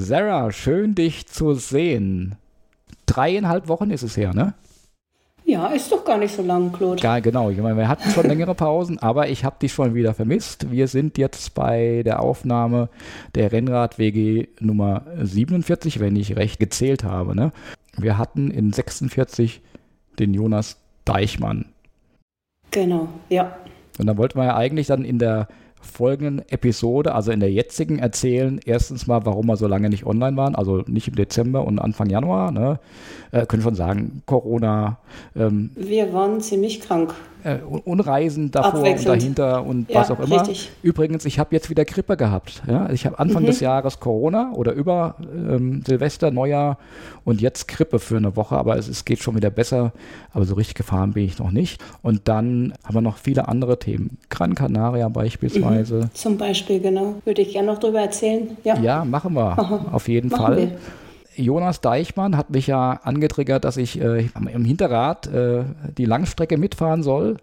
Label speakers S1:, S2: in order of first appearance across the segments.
S1: Sarah, schön dich zu sehen. Dreieinhalb Wochen ist es her, ne?
S2: Ja, ist doch gar nicht so lang, Claude.
S1: Ja, genau. Ich meine, wir hatten schon längere Pausen, aber ich habe dich schon wieder vermisst. Wir sind jetzt bei der Aufnahme der Rennrad-WG Nummer 47, wenn ich recht gezählt habe. Ne? Wir hatten in 46 den Jonas Deichmann.
S2: Genau, ja.
S1: Und dann wollten wir ja eigentlich dann in der folgenden Episode, also in der jetzigen, erzählen erstens mal, warum wir so lange nicht online waren, also nicht im Dezember und Anfang Januar. Ne? Äh, können schon sagen, Corona.
S2: Ähm, wir waren ziemlich krank
S1: äh, Unreisen davor und dahinter und ja, was auch immer. Richtig. Übrigens, ich habe jetzt wieder Grippe gehabt. Ja? Ich habe Anfang mhm. des Jahres Corona oder über ähm, Silvester, Neujahr und jetzt Grippe für eine Woche, aber es, es, geht schon wieder besser. Aber so richtig gefahren bin ich noch nicht. Und dann haben wir noch viele andere Themen. Gran Canaria beispielsweise. Mhm.
S2: Zum Beispiel, genau. Würde ich gerne noch drüber erzählen.
S1: Ja, ja machen wir. Aha. Auf jeden machen Fall. Wir. Jonas Deichmann hat mich ja angetriggert, dass ich äh, im Hinterrad äh, die Langstrecke mitfahren soll,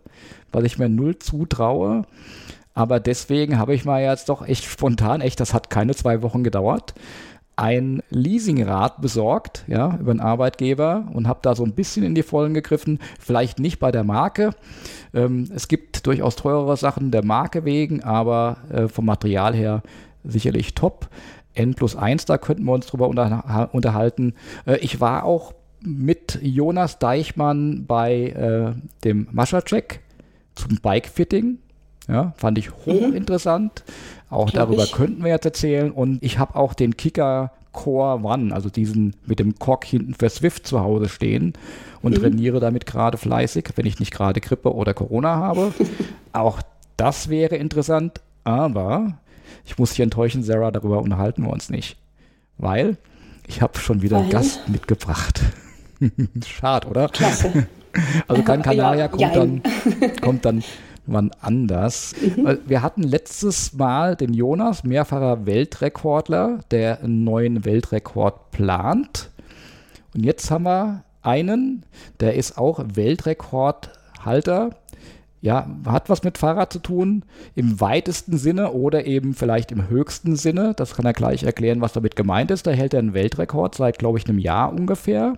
S1: weil ich mir null zutraue. Aber deswegen habe ich mal jetzt doch echt spontan, echt, das hat keine zwei Wochen gedauert, ein Leasingrad besorgt, ja, über einen Arbeitgeber und habe da so ein bisschen in die Vollen gegriffen. Vielleicht nicht bei der Marke. Ähm, es gibt durchaus teurere Sachen der Marke wegen, aber äh, vom Material her sicherlich top. N plus 1, da könnten wir uns drüber unterhalten. Äh, ich war auch mit Jonas Deichmann bei äh, dem Mascha-Check zum Bike-Fitting. Ja, fand ich hochinteressant. Mhm. Auch Glaub darüber ich. könnten wir jetzt erzählen. Und ich habe auch den Kicker Core One, also diesen mit dem Cock hinten für Swift zu Hause stehen und mhm. trainiere damit gerade fleißig, wenn ich nicht gerade Grippe oder Corona habe. auch das wäre interessant. Aber ich muss dich enttäuschen, Sarah, darüber unterhalten wir uns nicht. Weil ich habe schon wieder einen Gast mitgebracht. Schade, oder? Klasse. Also Gran Canaria ja, kommt, dann, kommt dann wann anders. Mhm. Wir hatten letztes Mal den Jonas, mehrfacher Weltrekordler, der einen neuen Weltrekord plant. Und jetzt haben wir einen, der ist auch Weltrekordhalter ja, hat was mit Fahrrad zu tun, im weitesten Sinne oder eben vielleicht im höchsten Sinne. Das kann er gleich erklären, was damit gemeint ist. Da hält er einen Weltrekord seit, glaube ich, einem Jahr ungefähr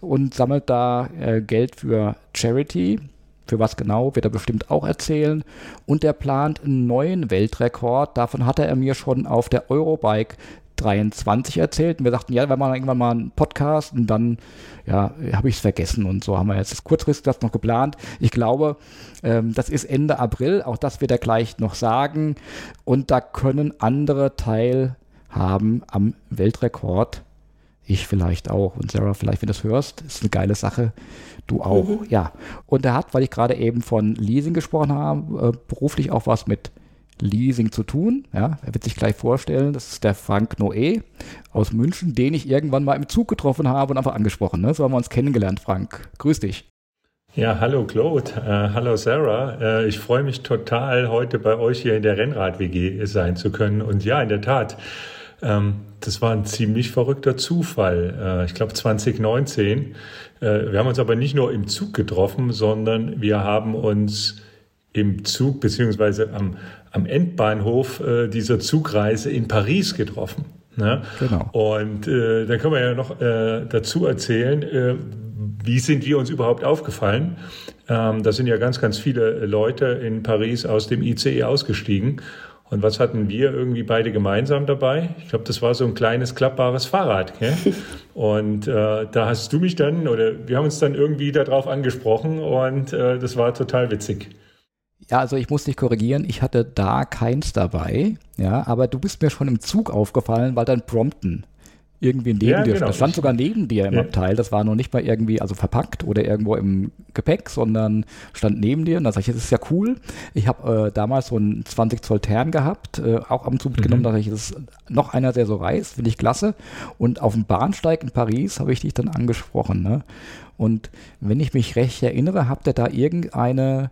S1: und sammelt da äh, Geld für Charity. Für was genau, wird er bestimmt auch erzählen. Und er plant einen neuen Weltrekord. Davon hatte er mir schon auf der Eurobike 23 erzählt. Und wir sagten, ja, wir machen irgendwann mal einen Podcast und dann, ja, habe ich es vergessen und so haben wir jetzt kurzfristig das noch geplant. Ich glaube, ähm, das ist Ende April, auch das wird er gleich noch sagen. Und da können andere teilhaben am Weltrekord. Ich vielleicht auch und Sarah vielleicht, wenn du das hörst, ist eine geile Sache. Du auch, mhm. ja. Und er hat, weil ich gerade eben von Leasing gesprochen habe, äh, beruflich auch was mit Leasing zu tun. Ja, er wird sich gleich vorstellen, das ist der Frank Noé aus München, den ich irgendwann mal im Zug getroffen habe und einfach angesprochen. Ne? So haben wir uns kennengelernt, Frank. Grüß dich.
S3: Ja, hallo Claude, äh, hallo Sarah. Äh, ich freue mich total, heute bei euch hier in der Rennrad-WG sein zu können. Und ja, in der Tat, ähm, das war ein ziemlich verrückter Zufall. Äh, ich glaube 2019. Äh, wir haben uns aber nicht nur im Zug getroffen, sondern wir haben uns im Zug beziehungsweise am, am Endbahnhof äh, dieser Zugreise in Paris getroffen. Ne? Genau. Und äh, da können wir ja noch äh, dazu erzählen, äh, wie sind wir uns überhaupt aufgefallen. Ähm, da sind ja ganz, ganz viele Leute in Paris aus dem ICE ausgestiegen. Und was hatten wir irgendwie beide gemeinsam dabei? Ich glaube, das war so ein kleines klappbares Fahrrad. Gell? Und äh, da hast du mich dann, oder wir haben uns dann irgendwie darauf angesprochen und äh, das war total witzig.
S1: Ja, also ich muss dich korrigieren, ich hatte da keins dabei, ja, aber du bist mir schon im Zug aufgefallen, weil dein Prompten irgendwie neben ja, dir genau. Das stand sogar neben dir im ja. Abteil. Das war noch nicht mal irgendwie, also verpackt oder irgendwo im Gepäck, sondern stand neben dir. Und da sag ich, das ist ja cool. Ich habe äh, damals so einen 20 Zoll Tern gehabt, äh, auch am Zug mitgenommen. Mhm. Da sag ich, das ist noch einer, der so reist, finde ich klasse. Und auf dem Bahnsteig in Paris habe ich dich dann angesprochen. Ne? Und wenn ich mich recht erinnere, habt ihr da irgendeine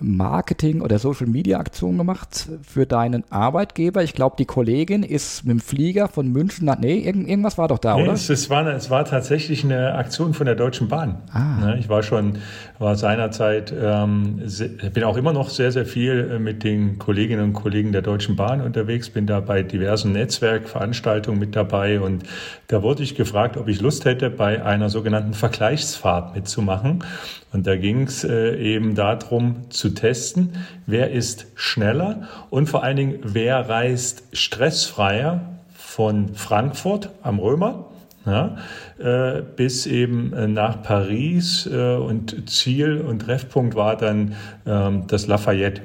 S1: Marketing- oder Social-Media-Aktion gemacht für deinen Arbeitgeber. Ich glaube, die Kollegin ist mit dem Flieger von München nach. Nee, irgend, irgendwas war doch da, nee, oder?
S3: Es, es, war, es war tatsächlich eine Aktion von der Deutschen Bahn. Ah. Ne, ich war schon, war seinerzeit, ähm, bin auch immer noch sehr, sehr viel äh, mit den Kolleginnen und Kollegen der Deutschen Bahn unterwegs, bin da bei diversen Netzwerkveranstaltungen mit dabei und da wurde ich gefragt, ob ich Lust hätte, bei einer sogenannten Vergleichsfahrt mitzumachen. Und da ging es äh, eben darum zu testen, wer ist schneller und vor allen Dingen, wer reist stressfreier von Frankfurt am Römer ja, äh, bis eben äh, nach Paris äh, und Ziel und Treffpunkt war dann ähm, das Lafayette.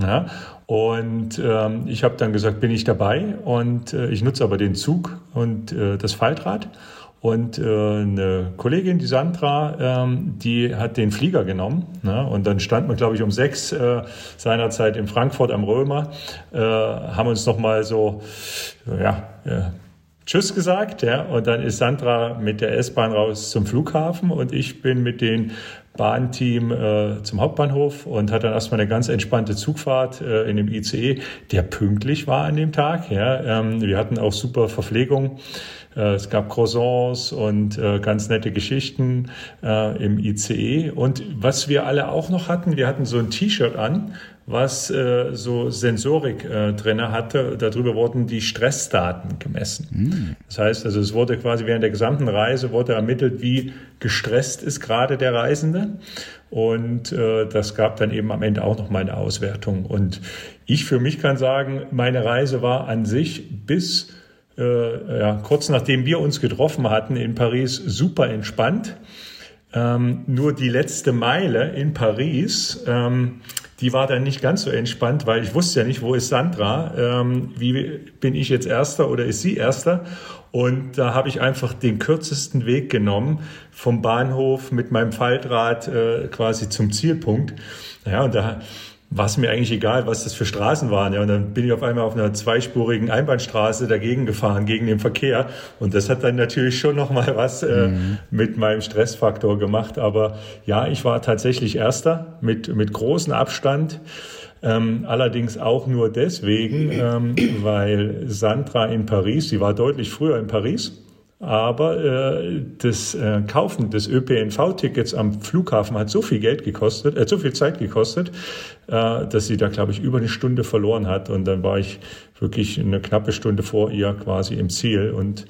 S3: Ja, und ähm, ich habe dann gesagt, bin ich dabei und ich nutze aber den Zug und das Faltrad. Und eine Kollegin, die Sandra, ähm, die hat den Flieger genommen. Ne? Und dann stand man, glaube ich, um sechs seinerzeit in Frankfurt am Römer, haben uns nochmal so, ja, Tschüss gesagt, ja, und dann ist Sandra mit der S-Bahn raus zum Flughafen und ich bin mit den Bahnteam äh, zum Hauptbahnhof und hatte dann erstmal eine ganz entspannte Zugfahrt äh, in dem ICE, der pünktlich war an dem Tag. Ja. Ähm, wir hatten auch super Verpflegung. Äh, es gab Croissants und äh, ganz nette Geschichten äh, im ICE. Und was wir alle auch noch hatten, wir hatten so ein T-Shirt an, was äh, so Sensorik äh, drin hatte. Darüber wurden die Stressdaten gemessen. Mhm. Das heißt, also es wurde quasi während der gesamten Reise wurde ermittelt, wie gestresst ist gerade der Reisende. Und äh, das gab dann eben am Ende auch noch mal eine Auswertung. Und ich für mich kann sagen, meine Reise war an sich bis äh, ja, kurz nachdem wir uns getroffen hatten in Paris super entspannt. Ähm, nur die letzte Meile in Paris, ähm, die war dann nicht ganz so entspannt, weil ich wusste ja nicht, wo ist Sandra, ähm, wie bin ich jetzt Erster oder ist sie Erster? Und da habe ich einfach den kürzesten Weg genommen vom Bahnhof mit meinem Faltrad äh, quasi zum Zielpunkt. Ja, und da war es mir eigentlich egal, was das für Straßen waren. Ja, und dann bin ich auf einmal auf einer zweispurigen Einbahnstraße dagegen gefahren, gegen den Verkehr. Und das hat dann natürlich schon nochmal was äh, mhm. mit meinem Stressfaktor gemacht. Aber ja, ich war tatsächlich Erster mit, mit großem Abstand. Ähm, allerdings auch nur deswegen, ähm, weil Sandra in Paris, sie war deutlich früher in Paris, aber äh, das äh, Kaufen des ÖPNV-Tickets am Flughafen hat so viel Geld gekostet, äh, so viel Zeit gekostet, äh, dass sie da, glaube ich, über eine Stunde verloren hat. Und dann war ich wirklich eine knappe Stunde vor ihr quasi im Ziel. Und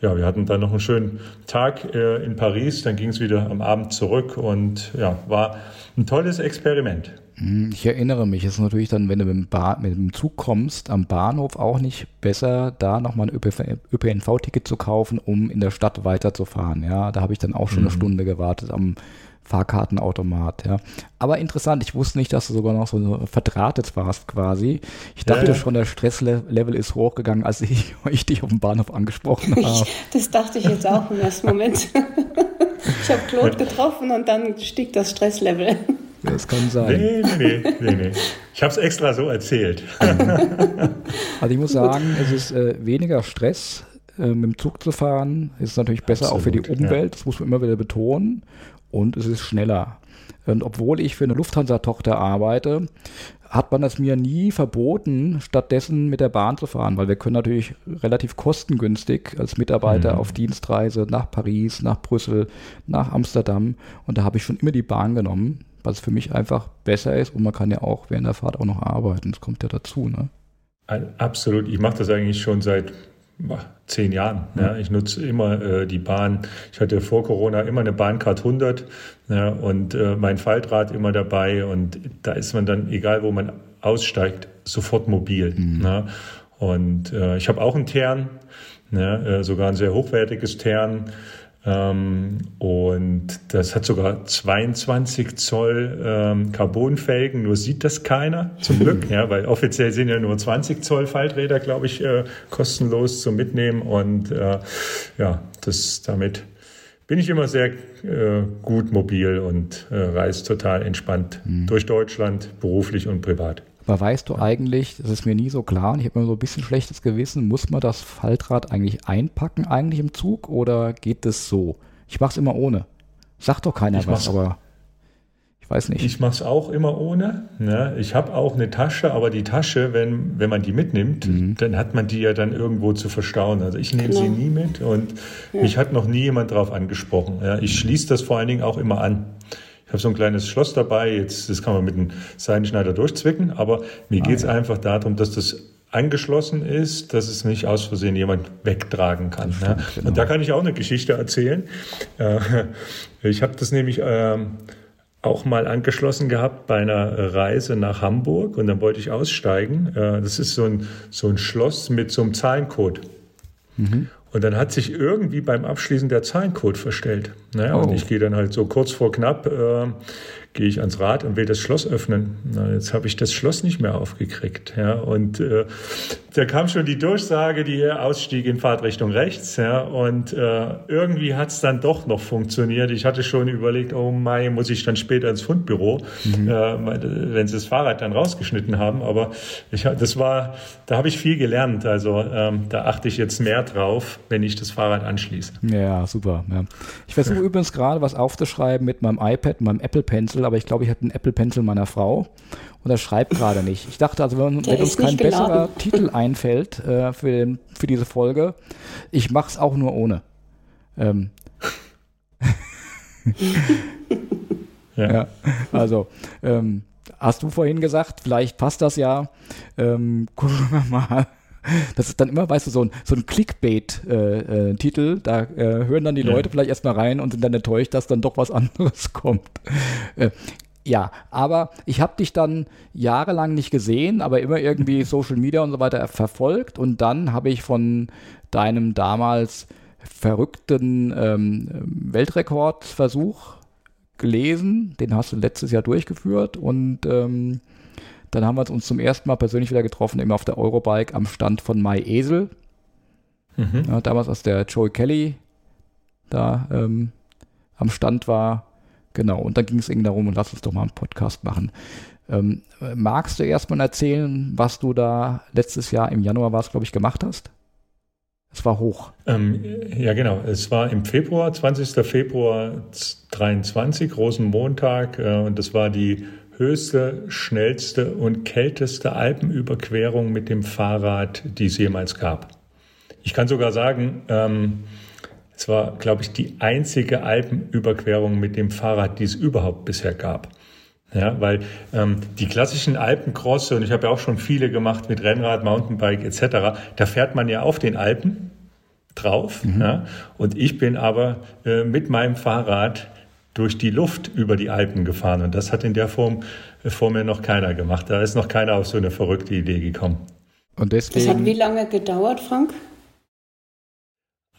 S3: ja, wir hatten dann noch einen schönen Tag äh, in Paris. Dann ging es wieder am Abend zurück und ja, war ein tolles Experiment.
S1: Hm, ich erinnere mich, es ist natürlich dann, wenn du mit dem, mit dem, Zug kommst, am Bahnhof auch nicht besser, da nochmal ein ÖPNV-Ticket zu kaufen, um in der Stadt weiterzufahren. Ja, da habe ich dann auch schon mhm. eine Stunde gewartet am Fahrkartenautomat. Ja. Aber interessant, ich wusste nicht, dass du sogar noch so verdrahtet warst quasi. Ich dachte ja, ja. schon, der Stresslevel ist hochgegangen, als ich, ich dich auf dem Bahnhof angesprochen habe.
S2: das dachte ich jetzt auch im ersten Moment. ich habe Claude getroffen und dann stieg das Stresslevel.
S1: Das kann sein. Nee,
S3: nee, nee, nee, nee. Ich habe es extra so erzählt.
S1: also ich muss sagen, es ist äh, weniger Stress, äh, mit dem Zug zu fahren. Es ist natürlich besser Absolut, auch für die Umwelt, ja. das muss man immer wieder betonen. Und es ist schneller. Und obwohl ich für eine Lufthansa-Tochter arbeite, hat man es mir nie verboten, stattdessen mit der Bahn zu fahren, weil wir können natürlich relativ kostengünstig als Mitarbeiter mhm. auf Dienstreise nach Paris, nach Brüssel, nach Amsterdam und da habe ich schon immer die Bahn genommen, was für mich einfach besser ist und man kann ja auch während der Fahrt auch noch arbeiten, das kommt ja dazu. Ne?
S3: Absolut, ich mache das eigentlich schon seit zehn Jahren. Ja. Ich nutze immer äh, die Bahn. Ich hatte vor Corona immer eine Bahncard 100 ja, und äh, mein Faltrad immer dabei. Und da ist man dann, egal wo man aussteigt, sofort mobil. Mhm. Ja. Und äh, ich habe auch einen Tern, äh, sogar ein sehr hochwertiges Tern. Ähm, und das hat sogar 22 Zoll ähm, Carbonfelgen, nur sieht das keiner, zum Glück, ja, weil offiziell sind ja nur 20 Zoll Falträder, glaube ich, äh, kostenlos zum Mitnehmen. Und äh, ja, das damit bin ich immer sehr äh, gut mobil und äh, reise total entspannt mhm. durch Deutschland, beruflich und privat.
S1: Aber weißt du eigentlich, das ist mir nie so klar und ich habe mir so ein bisschen schlechtes Gewissen, muss man das Faltrad eigentlich einpacken eigentlich im Zug oder geht das so? Ich mache es immer ohne. Sagt doch keiner ich was, aber ich weiß nicht.
S3: Ich mache es auch immer ohne. Ne? Ich habe auch eine Tasche, aber die Tasche, wenn, wenn man die mitnimmt, mhm. dann hat man die ja dann irgendwo zu verstauen. Also ich nehme genau. sie nie mit und ja. mich hat noch nie jemand darauf angesprochen. Ja? Ich schließe das vor allen Dingen auch immer an. Ich habe so ein kleines Schloss dabei, jetzt, das kann man mit einem Seidenschneider durchzwicken, aber mir ah, geht es ja. einfach darum, dass das angeschlossen ist, dass es nicht aus Versehen jemand wegtragen kann. Stimmt, ja. genau. Und da kann ich auch eine Geschichte erzählen. Äh, ich habe das nämlich ähm, auch mal angeschlossen gehabt bei einer Reise nach Hamburg und dann wollte ich aussteigen. Äh, das ist so ein, so ein Schloss mit so einem Zahlencode. Mhm. Und dann hat sich irgendwie beim Abschließen der Zahlencode verstellt. Naja, oh. Und ich gehe dann halt so kurz vor knapp, äh, gehe ich ans Rad und will das Schloss öffnen. Na, jetzt habe ich das Schloss nicht mehr aufgekriegt. Ja, und äh, da kam schon die Durchsage, die Ausstieg in Fahrtrichtung rechts. Ja, und äh, irgendwie hat es dann doch noch funktioniert. Ich hatte schon überlegt, oh Mai, muss ich dann später ins Fundbüro, mhm. äh, wenn sie das Fahrrad dann rausgeschnitten haben. Aber ich, das war, da habe ich viel gelernt. Also ähm, da achte ich jetzt mehr drauf, wenn ich das Fahrrad anschließe.
S1: Ja, super. Ja. Ich versuche übrigens gerade was aufzuschreiben mit meinem iPad, meinem Apple Pencil Pencil, aber ich glaube, ich hatte einen Apple Pencil meiner Frau und das schreibt gerade nicht. Ich dachte also, wenn, wenn uns kein besserer Titel einfällt äh, für, den, für diese Folge, ich mache es auch nur ohne. Ähm. ja. ja. Also, ähm, hast du vorhin gesagt, vielleicht passt das ja. Ähm, gucken wir mal. Das ist dann immer, weißt du, so ein, so ein Clickbait-Titel. Äh, äh, da äh, hören dann die ja. Leute vielleicht erstmal rein und sind dann enttäuscht, dass dann doch was anderes kommt. Äh, ja, aber ich habe dich dann jahrelang nicht gesehen, aber immer irgendwie Social Media und so weiter verfolgt. Und dann habe ich von deinem damals verrückten ähm, Weltrekordversuch gelesen. Den hast du letztes Jahr durchgeführt und ähm, dann haben wir uns zum ersten Mal persönlich wieder getroffen, eben auf der Eurobike am Stand von MyEsel. Mhm. Ja, damals, als der Joey Kelly da ähm, am Stand war. Genau, und dann ging es irgendwie darum, lass uns doch mal einen Podcast machen. Ähm, magst du erstmal erzählen, was du da letztes Jahr im Januar war es, glaube ich, gemacht hast? Es war hoch.
S3: Ähm, ja, genau. Es war im Februar, 20. Februar 23, Rosenmontag, äh, und das war die höchste, schnellste und kälteste Alpenüberquerung mit dem Fahrrad, die es jemals gab. Ich kann sogar sagen, ähm, es war, glaube ich, die einzige Alpenüberquerung mit dem Fahrrad, die es überhaupt bisher gab. Ja, weil ähm, die klassischen Alpencrosse, und ich habe ja auch schon viele gemacht mit Rennrad, Mountainbike etc., da fährt man ja auf den Alpen drauf. Mhm. Ja, und ich bin aber äh, mit meinem Fahrrad durch die Luft über die Alpen gefahren. Und das hat in der Form äh, vor mir noch keiner gemacht. Da ist noch keiner auf so eine verrückte Idee gekommen.
S2: Und deswegen, das hat wie lange gedauert, Frank?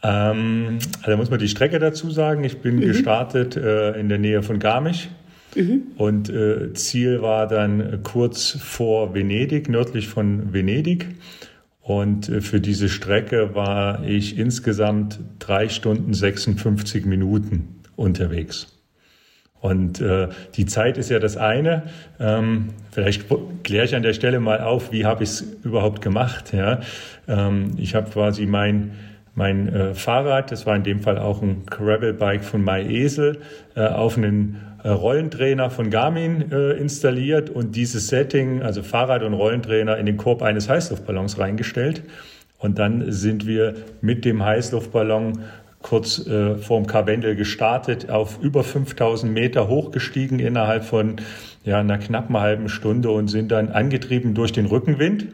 S3: Ähm, also muss man die Strecke dazu sagen. Ich bin mhm. gestartet äh, in der Nähe von Garmisch. Mhm. Und äh, Ziel war dann kurz vor Venedig, nördlich von Venedig. Und äh, für diese Strecke war ich insgesamt drei Stunden 56 Minuten unterwegs. Und äh, die Zeit ist ja das eine. Ähm, vielleicht kläre ich an der Stelle mal auf, wie habe ich es überhaupt gemacht. Ja? Ähm, ich habe quasi mein, mein äh, Fahrrad, das war in dem Fall auch ein Gravelbike von MyEsel, äh, auf einen äh, Rollentrainer von Garmin äh, installiert und dieses Setting, also Fahrrad und Rollentrainer, in den Korb eines Heißluftballons reingestellt. Und dann sind wir mit dem Heißluftballon kurz äh, vorm Karwendel gestartet, auf über 5000 Meter hochgestiegen innerhalb von ja, einer knappen halben Stunde und sind dann angetrieben durch den Rückenwind,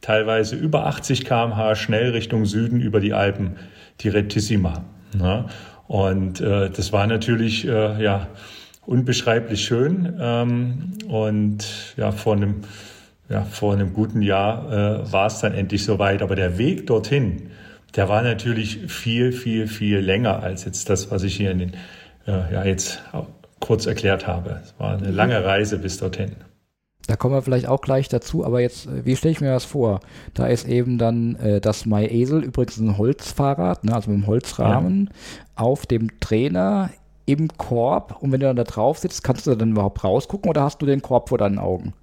S3: teilweise über 80 km/h schnell Richtung Süden über die Alpen, die Retissima. Ja. Und äh, das war natürlich äh, ja, unbeschreiblich schön. Ähm, und ja, vor einem, ja, vor einem guten Jahr äh, war es dann endlich soweit. Aber der Weg dorthin, der war natürlich viel, viel, viel länger als jetzt das, was ich hier in den, äh, ja, jetzt kurz erklärt habe. Es war eine lange Reise bis dorthin.
S1: Da kommen wir vielleicht auch gleich dazu, aber jetzt, äh, wie stelle ich mir das vor? Da ist eben dann äh, das MyEsel, übrigens ein Holzfahrrad, ne, also mit einem Holzrahmen, ja. auf dem Trainer im Korb und wenn du dann da drauf sitzt, kannst du dann überhaupt rausgucken oder hast du den Korb vor deinen Augen?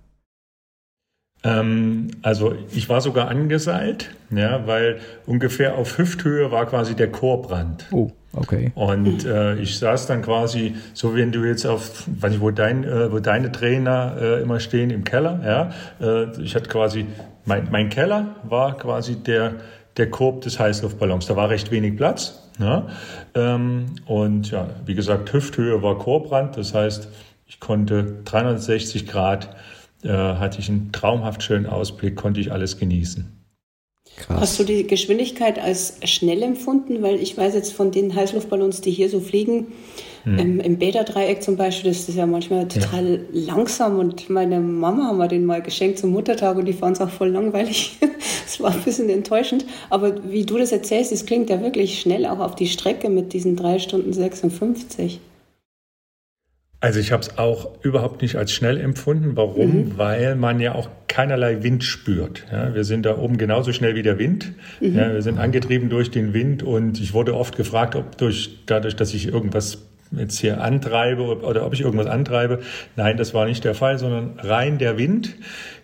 S3: Ähm, also ich war sogar angeseilt, ja, weil ungefähr auf Hüfthöhe war quasi der Chorbrand.
S1: Oh. Okay.
S3: Und äh, ich saß dann quasi, so wie du jetzt auf, weiß nicht, wo, dein, äh, wo deine Trainer äh, immer stehen, im Keller. Ja, äh, ich hatte quasi, mein, mein Keller war quasi der, der Korb des Heißluftballons. Da war recht wenig Platz. Ja? Ähm, und ja, wie gesagt, Hüfthöhe war Chorbrand. Das heißt, ich konnte 360 Grad, hatte ich einen traumhaft schönen Ausblick, konnte ich alles genießen.
S2: Krass. Hast du die Geschwindigkeit als schnell empfunden? Weil ich weiß jetzt von den Heißluftballons, die hier so fliegen, hm. im, im Beta-Dreieck zum Beispiel, das ist ja manchmal total ja. langsam. Und meine Mama haben wir den mal geschenkt zum Muttertag und die fanden es auch voll langweilig. Es war ein bisschen enttäuschend. Aber wie du das erzählst, es klingt ja wirklich schnell auch auf die Strecke mit diesen drei Stunden 56.
S3: Also ich habe es auch überhaupt nicht als schnell empfunden. Warum? Mhm. Weil man ja auch keinerlei Wind spürt. Ja, wir sind da oben genauso schnell wie der Wind. Mhm. Ja, wir sind angetrieben durch den Wind und ich wurde oft gefragt, ob durch, dadurch, dass ich irgendwas jetzt hier antreibe oder ob ich irgendwas antreibe. Nein, das war nicht der Fall, sondern rein der Wind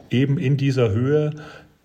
S3: eben in dieser Höhe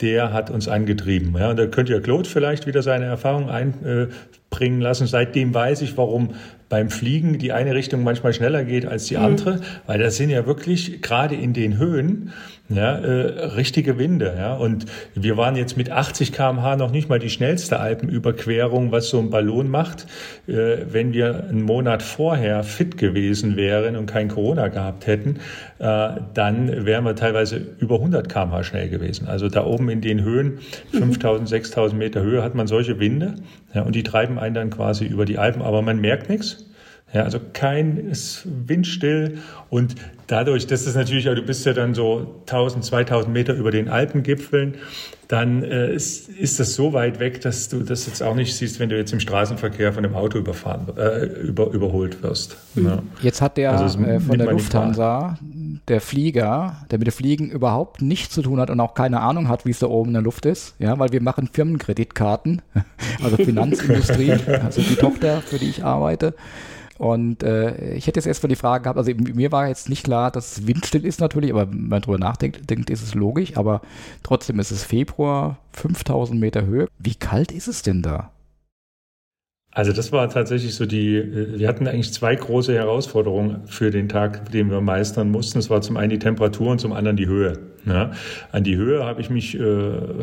S3: der hat uns angetrieben. Ja, und da könnte ja Claude vielleicht wieder seine Erfahrung einbringen lassen. Seitdem weiß ich, warum beim Fliegen die eine Richtung manchmal schneller geht als die mhm. andere, mhm. weil das sind ja wirklich gerade in den Höhen ja, äh, richtige Winde. Ja. Und wir waren jetzt mit 80 km/h noch nicht mal die schnellste Alpenüberquerung, was so ein Ballon macht. Äh, wenn wir einen Monat vorher fit gewesen wären und kein Corona gehabt hätten, äh, dann wären wir teilweise über 100 km/h schnell gewesen. Also da oben in den Höhen, 5000, 6000 Meter Höhe, hat man solche Winde ja, und die treiben einen dann quasi über die Alpen, aber man merkt nichts. Ja, also kein ist windstill und dadurch, dass es natürlich, du bist ja dann so 1000, 2000 Meter über den Alpengipfeln, dann äh, ist, ist das so weit weg, dass du das jetzt auch nicht siehst, wenn du jetzt im Straßenverkehr von einem Auto überfahren, äh, über, überholt wirst.
S1: Ja. Jetzt hat der also äh, von der Lufthansa, der Flieger, der mit dem Fliegen überhaupt nichts zu tun hat und auch keine Ahnung hat, wie es da oben in der Luft ist, ja, weil wir machen Firmenkreditkarten, also Finanzindustrie, also die Tochter, für die ich arbeite. Und äh, ich hätte jetzt erstmal die Frage gehabt, also mir war jetzt nicht klar, dass es windstill ist natürlich, aber wenn man drüber nachdenkt, denkt, ist es logisch, aber trotzdem ist es Februar, 5000 Meter Höhe. Wie kalt ist es denn da?
S3: Also das war tatsächlich so die, äh, wir hatten eigentlich zwei große Herausforderungen für den Tag, den wir meistern mussten. Es war zum einen die Temperatur und zum anderen die Höhe. Ja, an die Höhe habe ich mich, äh,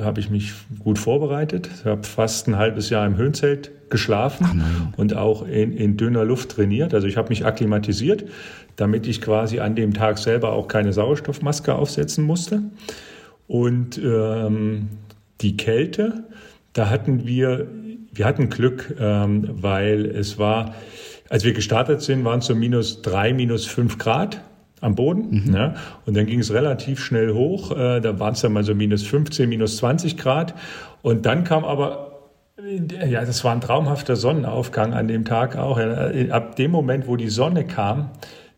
S3: habe ich mich gut vorbereitet. Ich habe fast ein halbes Jahr im Höhenzelt geschlafen und auch in, in dünner Luft trainiert. Also ich habe mich akklimatisiert, damit ich quasi an dem Tag selber auch keine Sauerstoffmaske aufsetzen musste. Und ähm, die Kälte, da hatten wir wir hatten Glück, ähm, weil es war, als wir gestartet sind, waren es so minus drei, minus fünf Grad am Boden. Mhm. Ja, und dann ging es relativ schnell hoch. Äh, da waren es dann mal so minus 15, minus 20 Grad. Und dann kam aber ja, das war ein traumhafter Sonnenaufgang an dem Tag auch. Ab dem Moment, wo die Sonne kam,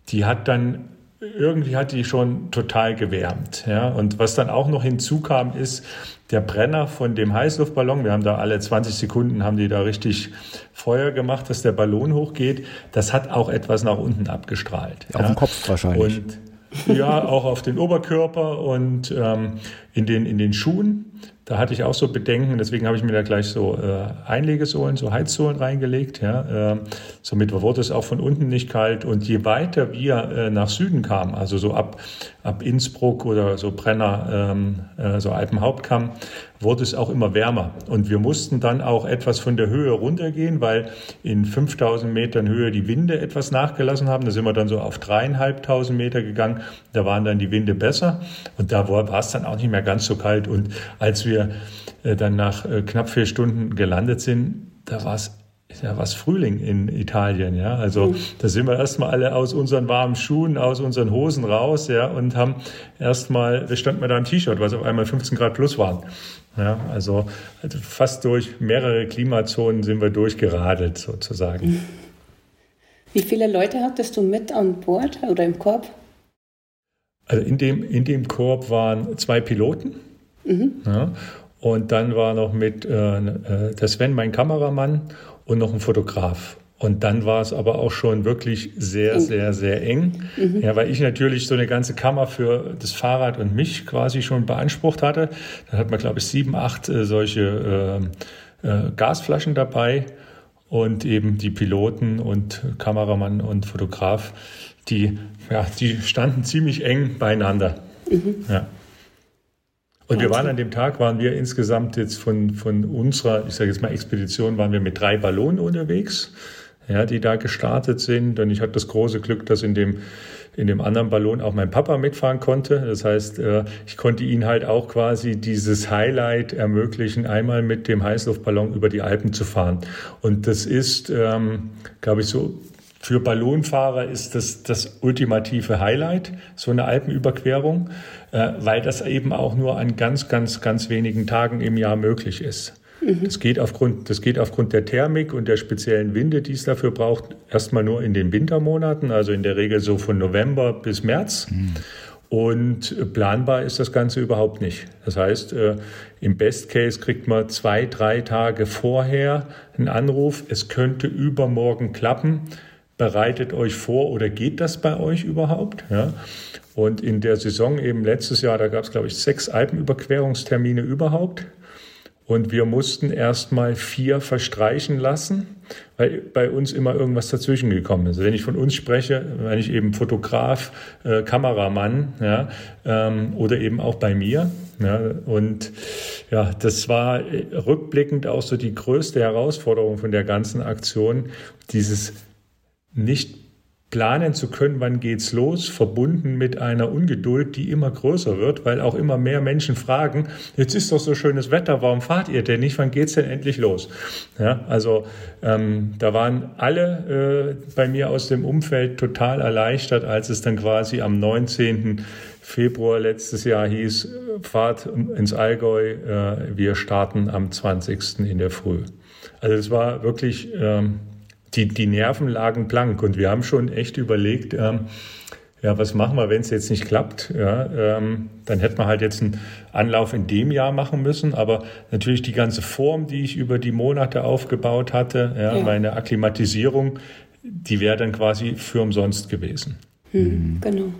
S3: die hat dann irgendwie hat die schon total gewärmt. Ja? Und was dann auch noch hinzukam, ist der Brenner von dem Heißluftballon. Wir haben da alle 20 Sekunden haben die da richtig Feuer gemacht, dass der Ballon hochgeht. Das hat auch etwas nach unten abgestrahlt.
S1: Auf ja? den Kopf wahrscheinlich.
S3: Und ja, auch auf den Oberkörper und ähm, in, den, in den Schuhen. Da hatte ich auch so Bedenken, deswegen habe ich mir da gleich so äh, Einlegesohlen, so Heizsohlen reingelegt. Ja, äh, somit wurde es auch von unten nicht kalt. Und je weiter wir äh, nach Süden kamen, also so ab, ab Innsbruck oder so Brenner, ähm, äh, so Alpenhauptkamm, wurde es auch immer wärmer. Und wir mussten dann auch etwas von der Höhe runtergehen, weil in 5000 Metern Höhe die Winde etwas nachgelassen haben. Da sind wir dann so auf dreieinhalbtausend Meter gegangen. Da waren dann die Winde besser. Und da war, es dann auch nicht mehr ganz so kalt. Und als wir äh, dann nach äh, knapp vier Stunden gelandet sind, da war es ja was Frühling in Italien, ja. Also mhm. da sind wir erstmal alle aus unseren warmen Schuhen, aus unseren Hosen raus, ja, und haben erstmal, wir standen mit einem T-Shirt, was auf einmal 15 Grad plus waren. Ja, also, also fast durch mehrere Klimazonen sind wir durchgeradelt sozusagen. Mhm.
S2: Wie viele Leute hattest du mit an Bord oder im Korb?
S3: Also in dem, in dem Korb waren zwei Piloten. Mhm. Ja, und dann war noch mit äh, äh der Sven, mein Kameramann, und noch ein Fotograf. Und dann war es aber auch schon wirklich sehr, sehr, sehr eng. Mhm. Ja, weil ich natürlich so eine ganze Kammer für das Fahrrad und mich quasi schon beansprucht hatte. Dann hat man, glaube ich, sieben, acht äh, solche äh, äh, Gasflaschen dabei und eben die Piloten und Kameramann und Fotograf, die, ja, die standen ziemlich eng beieinander. Mhm. Ja. Und wir waren an dem Tag, waren wir insgesamt jetzt von, von unserer, ich sage jetzt mal Expedition, waren wir mit drei Ballonen unterwegs, ja, die da gestartet sind. Und ich hatte das große Glück, dass in dem, in dem anderen Ballon auch mein Papa mitfahren konnte. Das heißt, äh, ich konnte ihn halt auch quasi dieses Highlight ermöglichen, einmal mit dem Heißluftballon über die Alpen zu fahren. Und das ist, ähm, glaube ich, so für Ballonfahrer ist das das ultimative Highlight, so eine Alpenüberquerung, äh, weil das eben auch nur an ganz, ganz, ganz wenigen Tagen im Jahr möglich ist. Mhm. Das, geht aufgrund, das geht aufgrund der Thermik und der speziellen Winde, die es dafür braucht, erstmal nur in den Wintermonaten, also in der Regel so von November bis März. Mhm. Und planbar ist das Ganze überhaupt nicht. Das heißt, äh, im Best Case kriegt man zwei, drei Tage vorher einen Anruf, es könnte übermorgen klappen bereitet euch vor oder geht das bei euch überhaupt? Ja? Und in der Saison eben letztes Jahr, da gab es, glaube ich, sechs Alpenüberquerungstermine überhaupt. Und wir mussten erst mal vier verstreichen lassen, weil bei uns immer irgendwas dazwischen gekommen ist. Wenn ich von uns spreche, wenn ich eben Fotograf, äh, Kameramann ja, ähm, oder eben auch bei mir. Ja, und ja, das war äh, rückblickend auch so die größte Herausforderung von der ganzen Aktion, dieses nicht planen zu können, wann geht's los, verbunden mit einer Ungeduld, die immer größer wird, weil auch immer mehr Menschen fragen, jetzt ist doch so schönes Wetter, warum fahrt ihr denn nicht, wann geht's denn endlich los? Ja, also ähm, da waren alle äh, bei mir aus dem Umfeld total erleichtert, als es dann quasi am 19. Februar letztes Jahr hieß, fahrt ins Allgäu, äh, wir starten am 20. in der Früh. Also es war wirklich ähm, die, die Nerven lagen blank und wir haben schon echt überlegt, ähm, ja, was machen wir, wenn es jetzt nicht klappt? Ja, ähm, dann hätten wir halt jetzt einen Anlauf in dem Jahr machen müssen. Aber natürlich die ganze Form, die ich über die Monate aufgebaut hatte, ja, ja. meine Akklimatisierung, die wäre dann quasi für umsonst gewesen.
S2: Mhm. Genau.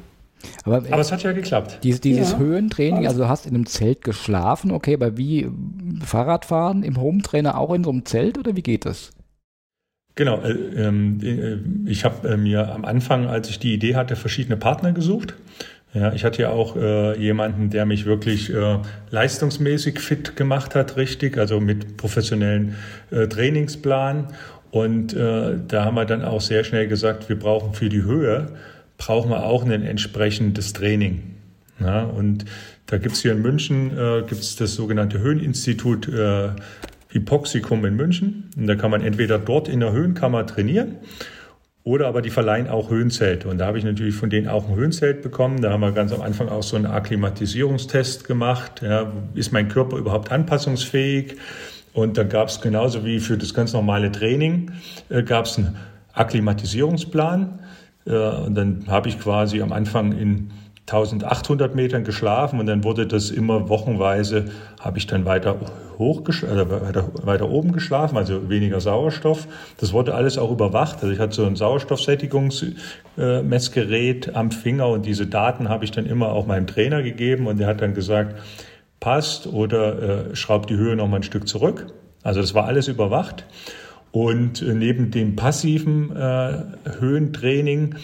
S1: Aber, aber, es hat ja geklappt. Dieses, dieses ja. Höhentraining, also du hast in einem Zelt geschlafen, okay, aber wie Fahrradfahren im Hometrainer auch in so einem Zelt oder wie geht das?
S3: Genau, äh, ähm, äh, ich habe äh, mir am Anfang, als ich die Idee hatte, verschiedene Partner gesucht. Ja, ich hatte ja auch äh, jemanden, der mich wirklich äh, leistungsmäßig fit gemacht hat, richtig, also mit professionellen äh, Trainingsplan. Und da haben wir dann auch sehr schnell gesagt, wir brauchen für die Höhe, brauchen wir auch ein entsprechendes Training. Ja, und da gibt's hier in München äh, gibt's das sogenannte Höheninstitut äh, Hypoxicum in München. Und da kann man entweder dort in der Höhenkammer trainieren oder aber die verleihen auch Höhenzelte. Und da habe ich natürlich von denen auch ein Höhenzelt bekommen. Da haben wir ganz am Anfang auch so einen Akklimatisierungstest gemacht. Ja, ist mein Körper überhaupt anpassungsfähig? Und dann gab es genauso wie für das ganz normale Training, äh, gab es einen Akklimatisierungsplan. Äh, und dann habe ich quasi am Anfang in 1800 Metern geschlafen und dann wurde das immer wochenweise, habe ich dann weiter hoch, also weiter, weiter oben geschlafen, also weniger Sauerstoff. Das wurde alles auch überwacht. Also ich hatte so ein Sauerstoffsättigungsmessgerät am Finger und diese Daten habe ich dann immer auch meinem Trainer gegeben und der hat dann gesagt, passt oder äh, schraubt die Höhe noch mal ein Stück zurück. Also das war alles überwacht. Und äh, neben dem passiven äh, Höhentraining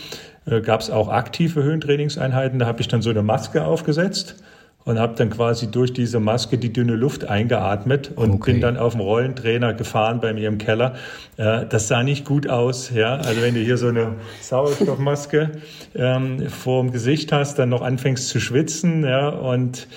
S3: äh, gab es auch aktive Höhentrainingseinheiten. Da habe ich dann so eine Maske aufgesetzt und habe dann quasi durch diese Maske die dünne Luft eingeatmet und okay. bin dann auf dem Rollentrainer gefahren bei mir im Keller. Äh, das sah nicht gut aus. Ja? Also wenn du hier so eine Sauerstoffmaske ähm, vor dem Gesicht hast, dann noch anfängst zu schwitzen ja? und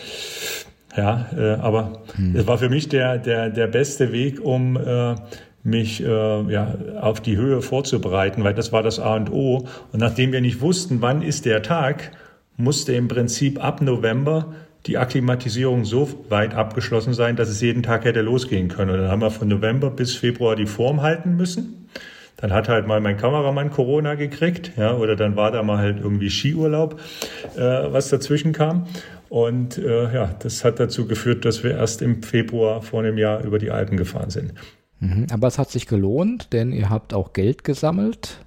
S3: ja, äh, aber hm. es war für mich der, der, der beste Weg, um äh, mich äh, ja, auf die Höhe vorzubereiten, weil das war das A und O. Und nachdem wir nicht wussten, wann ist der Tag, musste im Prinzip ab November die Akklimatisierung so weit abgeschlossen sein, dass es jeden Tag hätte losgehen können. Und dann haben wir von November bis Februar die Form halten müssen. Dann hat halt mal mein Kameramann Corona gekriegt, ja, oder dann war da mal halt irgendwie Skiurlaub, äh, was dazwischen kam. Und äh, ja, das hat dazu geführt, dass wir erst im Februar vor einem Jahr über die Alpen gefahren sind.
S1: Mhm, aber es hat sich gelohnt, denn ihr habt auch Geld gesammelt.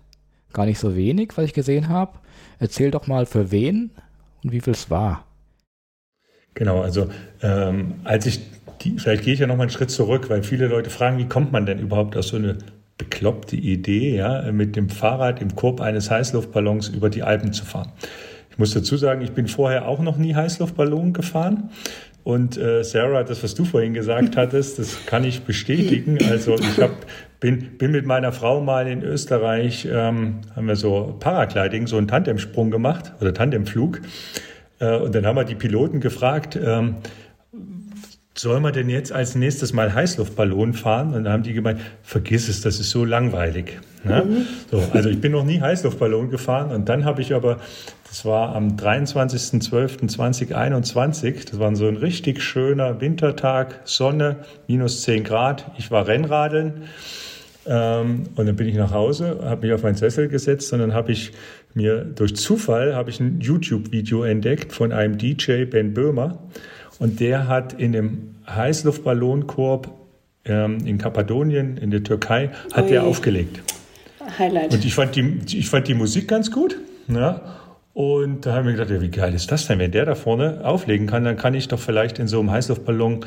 S1: Gar nicht so wenig, was ich gesehen habe. Erzähl doch mal, für wen und wie viel es war.
S3: Genau, also ähm, als ich, die, vielleicht gehe ich ja noch mal einen Schritt zurück, weil viele Leute fragen, wie kommt man denn überhaupt aus so eine bekloppte Idee, ja, mit dem Fahrrad im Korb eines Heißluftballons über die Alpen zu fahren. Ich muss dazu sagen, ich bin vorher auch noch nie Heißluftballon gefahren. Und äh, Sarah, das, was du vorhin gesagt hattest, das kann ich bestätigen. Also ich hab, bin, bin mit meiner Frau mal in Österreich, ähm, haben wir so Paragliding, so einen Tandemsprung gemacht oder Tandemflug. Äh, und dann haben wir die Piloten gefragt, ähm, soll man denn jetzt als nächstes mal Heißluftballon fahren? Und dann haben die gemeint, vergiss es, das ist so langweilig. Ne? Mhm. So, also ich bin noch nie Heißluftballon gefahren und dann habe ich aber, das war am 23.12.2021, das war so ein richtig schöner Wintertag, Sonne, minus 10 Grad, ich war Rennradeln ähm, und dann bin ich nach Hause, habe mich auf meinen Sessel gesetzt und dann habe ich mir durch Zufall habe ich ein YouTube-Video entdeckt von einem DJ Ben Böhmer und der hat in dem Heißluftballonkorb ähm, in Kappadonien, in der Türkei, hat Ui. der aufgelegt. Highlight. Und ich fand die, ich fand die Musik ganz gut. Ja. Und da haben wir gedacht, ja, wie geil ist das denn? Wenn der da vorne auflegen kann, dann kann ich doch vielleicht in so einem Heißluftballon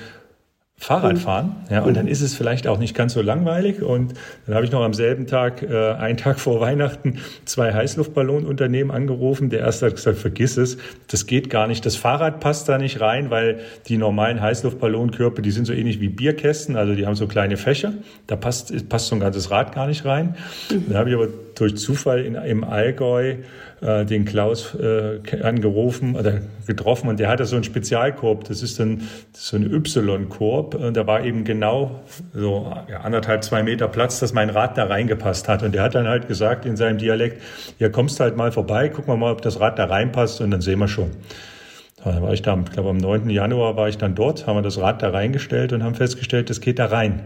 S3: Fahrrad fahren. Ja, und dann ist es vielleicht auch nicht ganz so langweilig. Und dann habe ich noch am selben Tag, äh, einen Tag vor Weihnachten, zwei Heißluftballonunternehmen angerufen. Der erste hat gesagt, vergiss es, das geht gar nicht. Das Fahrrad passt da nicht rein, weil die normalen Heißluftballonkörper, die sind so ähnlich wie Bierkästen, also die haben so kleine Fächer. Da passt, passt so ein ganzes Rad gar nicht rein. Dann habe ich aber durch Zufall in, im Allgäu äh, den Klaus äh, angerufen oder getroffen und der hatte so einen Spezialkorb. Das ist dann so ein Y-Korb und da war eben genau so anderthalb, zwei Meter Platz, dass mein Rad da reingepasst hat. Und der hat dann halt gesagt in seinem Dialekt, ja, kommst halt mal vorbei, guck mal mal, ob das Rad da reinpasst und dann sehen wir schon. Da war ich da, ich glaube am 9. Januar war ich dann dort, haben wir das Rad da reingestellt und haben festgestellt, das geht da rein.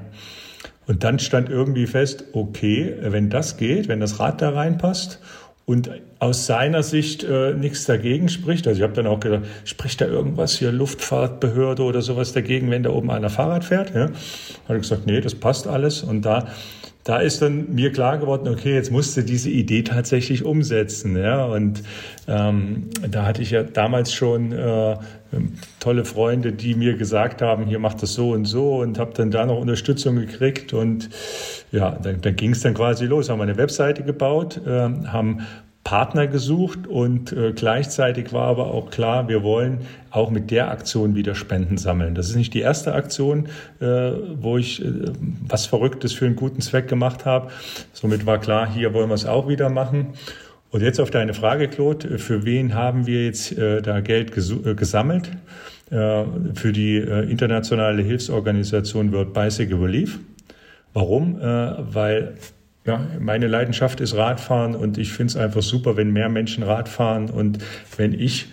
S3: Und dann stand irgendwie fest, okay, wenn das geht, wenn das Rad da reinpasst und aus seiner Sicht äh, nichts dagegen spricht. Also ich habe dann auch gedacht, spricht da irgendwas hier Luftfahrtbehörde oder sowas dagegen, wenn da oben einer Fahrrad fährt? Ja? Habe ich gesagt, nee, das passt alles. Und da da ist dann mir klar geworden, okay, jetzt musste diese Idee tatsächlich umsetzen. Ja? Und ähm, da hatte ich ja damals schon äh, tolle Freunde, die mir gesagt haben, hier macht das so und so und habe dann da noch Unterstützung gekriegt. Und ja, dann, dann ging es dann quasi los. Haben wir eine Webseite gebaut, äh, haben Partner gesucht und äh, gleichzeitig war aber auch klar, wir wollen auch mit der Aktion wieder Spenden sammeln. Das ist nicht die erste Aktion, äh, wo ich äh, was Verrücktes für einen guten Zweck gemacht habe. Somit war klar, hier wollen wir es auch wieder machen. Und jetzt auf deine Frage, Claude, für wen haben wir jetzt äh, da Geld äh, gesammelt? Äh, für die internationale Hilfsorganisation World Bicycle Relief. Warum? weil ja, meine Leidenschaft ist Radfahren und ich finde es einfach super, wenn mehr Menschen Radfahren und wenn ich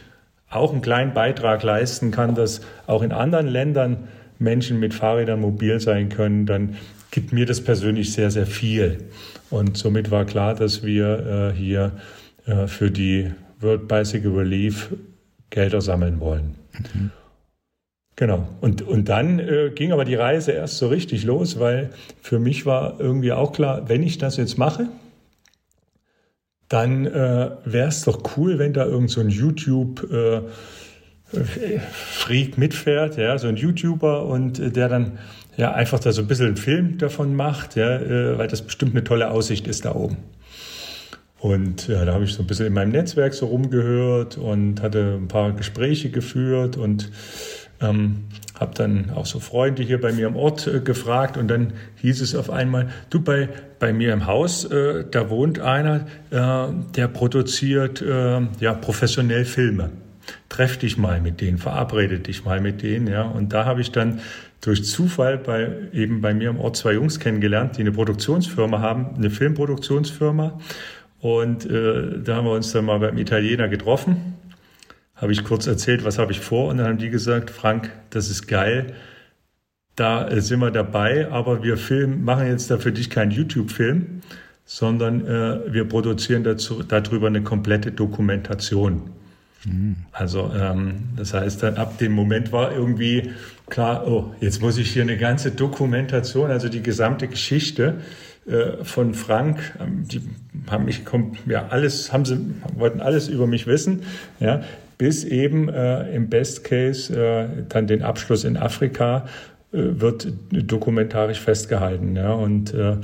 S3: auch einen kleinen Beitrag leisten kann, dass auch in anderen Ländern Menschen mit Fahrrädern mobil sein können, dann gibt mir das persönlich sehr, sehr viel. Und somit war klar, dass wir äh, hier äh, für die World Bicycle Relief Gelder sammeln wollen. Mhm. Genau. Und, und dann äh, ging aber die Reise erst so richtig los, weil für mich war irgendwie auch klar, wenn ich das jetzt mache, dann äh, wäre es doch cool, wenn da irgend so ein YouTube äh, Freak mitfährt, ja, so ein YouTuber und äh, der dann ja einfach da so ein bisschen einen Film davon macht, ja, äh, weil das bestimmt eine tolle Aussicht ist da oben. Und ja, da habe ich so ein bisschen in meinem Netzwerk so rumgehört und hatte ein paar Gespräche geführt und ähm, habe dann auch so Freunde hier bei mir im Ort äh, gefragt und dann hieß es auf einmal, du bei, bei mir im Haus, äh, da wohnt einer, äh, der produziert äh, ja professionell Filme. Treff dich mal mit denen, verabrede dich mal mit denen, ja. Und da habe ich dann durch Zufall bei eben bei mir im Ort zwei Jungs kennengelernt, die eine Produktionsfirma haben, eine Filmproduktionsfirma. Und äh, da haben wir uns dann mal beim Italiener getroffen habe ich kurz erzählt, was habe ich vor und dann haben die gesagt, Frank, das ist geil, da äh, sind wir dabei, aber wir filmen, machen jetzt da für dich keinen YouTube-Film, sondern äh, wir produzieren dazu, darüber eine komplette Dokumentation. Mhm. Also ähm, das heißt, dann ab dem Moment war irgendwie klar, oh, jetzt muss ich hier eine ganze Dokumentation, also die gesamte Geschichte äh, von Frank, ähm, die haben mich ja alles, haben sie wollten alles über mich wissen, ja, bis eben äh, im Best Case äh, dann den Abschluss in Afrika äh, wird dokumentarisch festgehalten, ja und äh,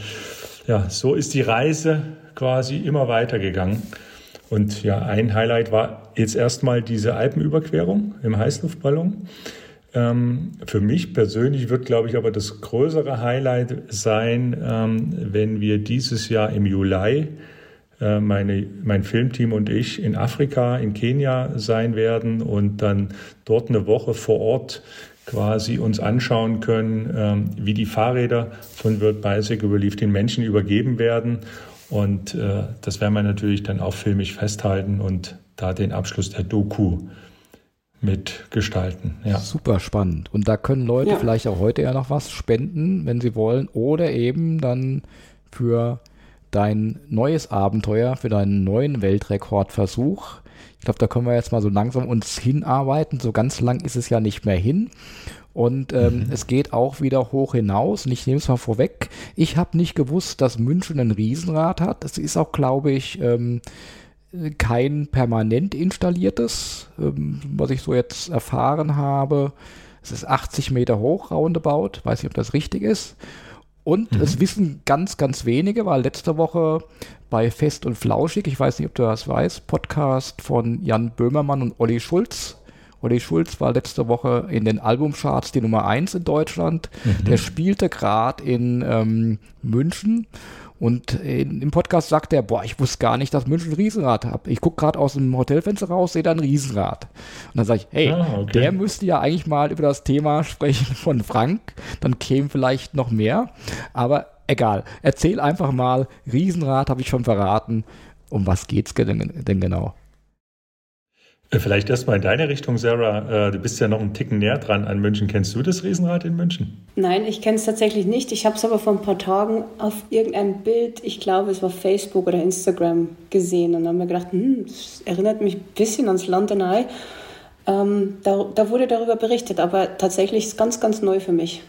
S3: ja, so ist die Reise quasi immer weitergegangen. Und ja, ein Highlight war jetzt erstmal diese Alpenüberquerung im Heißluftballon. Ähm, für mich persönlich wird, glaube ich, aber das größere Highlight sein, ähm, wenn wir dieses Jahr im Juli äh, meine, mein Filmteam und ich in Afrika, in Kenia sein werden und dann dort eine Woche vor Ort quasi uns anschauen können, ähm, wie die Fahrräder von World Bicycle Relief den Menschen übergeben werden. Und äh, das werden wir natürlich dann auch filmisch festhalten und da den Abschluss der Doku mitgestalten.
S1: Ja. Super spannend. Und da können Leute ja. vielleicht auch heute ja noch was spenden, wenn sie wollen, oder eben dann für dein neues Abenteuer, für deinen neuen Weltrekordversuch. Ich glaube, da können wir jetzt mal so langsam uns hinarbeiten. So ganz lang ist es ja nicht mehr hin. Und ähm, mhm. es geht auch wieder hoch hinaus. Und ich nehme es mal vorweg. Ich habe nicht gewusst, dass München ein Riesenrad hat. Es ist auch, glaube ich, ähm, kein permanent installiertes, ähm, was ich so jetzt erfahren habe. Es ist 80 Meter hoch, roundabout. Weiß nicht, ob das richtig ist. Und mhm. es wissen ganz, ganz wenige, weil letzte Woche bei Fest und Flauschig, ich weiß nicht, ob du das weißt, Podcast von Jan Böhmermann und Olli Schulz, Olli Schulz war letzte Woche in den Albumcharts die Nummer 1 in Deutschland. Mhm. Der spielte gerade in ähm, München. Und in, im Podcast sagt er, boah, ich wusste gar nicht, dass München ein Riesenrad hat. Ich gucke gerade aus dem Hotelfenster raus, sehe da ein Riesenrad. Und dann sage ich, hey, ah, okay. der müsste ja eigentlich mal über das Thema sprechen von Frank. Dann käme vielleicht noch mehr. Aber egal. Erzähl einfach mal, Riesenrad habe ich schon verraten. Um was geht's denn, denn genau?
S3: Äh, vielleicht erstmal in deine Richtung, Sarah. Äh, du bist ja noch einen Ticken näher dran an München. Kennst du das Riesenrad in München?
S2: Nein, ich kenne es tatsächlich nicht. Ich habe es aber vor ein paar Tagen auf irgendeinem Bild, ich glaube, es war Facebook oder Instagram, gesehen und habe mir gedacht, hm, das erinnert mich ein bisschen ans London Eye. Ähm, da, da, wurde darüber berichtet, aber tatsächlich ist es ganz, ganz neu für mich.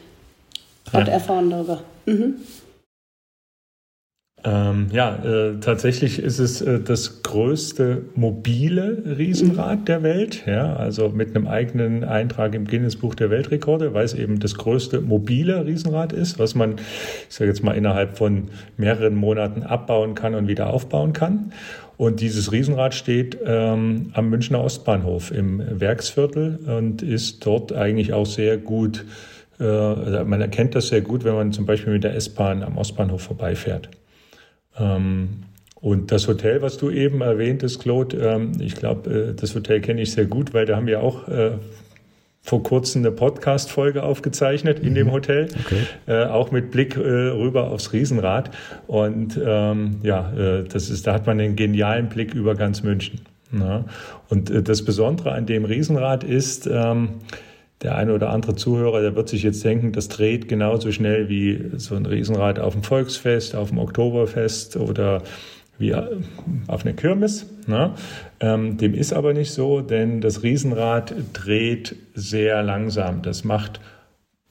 S2: Ja. erfahren darüber. Mhm.
S3: Ähm, ja, äh, tatsächlich ist es äh, das größte mobile Riesenrad der Welt. Ja, also mit einem eigenen Eintrag im Guinness Buch der Weltrekorde, weil es eben das größte mobile Riesenrad ist, was man, ich sage jetzt mal, innerhalb von mehreren Monaten abbauen kann und wieder aufbauen kann. Und dieses Riesenrad steht ähm, am Münchner Ostbahnhof im Werksviertel und ist dort eigentlich auch sehr gut. Äh, also man erkennt das sehr gut, wenn man zum Beispiel mit der S-Bahn am Ostbahnhof vorbeifährt. Ähm, und das Hotel, was du eben erwähntest, Claude, ähm, ich glaube, äh, das Hotel kenne ich sehr gut, weil da haben wir auch äh, vor kurzem eine Podcast-Folge aufgezeichnet in mhm. dem Hotel, okay. äh, auch mit Blick äh, rüber aufs Riesenrad. Und ähm, ja, äh, das ist, da hat man einen genialen Blick über ganz München. Ja. Und äh, das Besondere an dem Riesenrad ist, ähm, der eine oder andere Zuhörer, der wird sich jetzt denken, das dreht genauso schnell wie so ein Riesenrad auf dem Volksfest, auf dem Oktoberfest oder wie auf einer Kirmes. Ne? Ähm, dem ist aber nicht so, denn das Riesenrad dreht sehr langsam. Das macht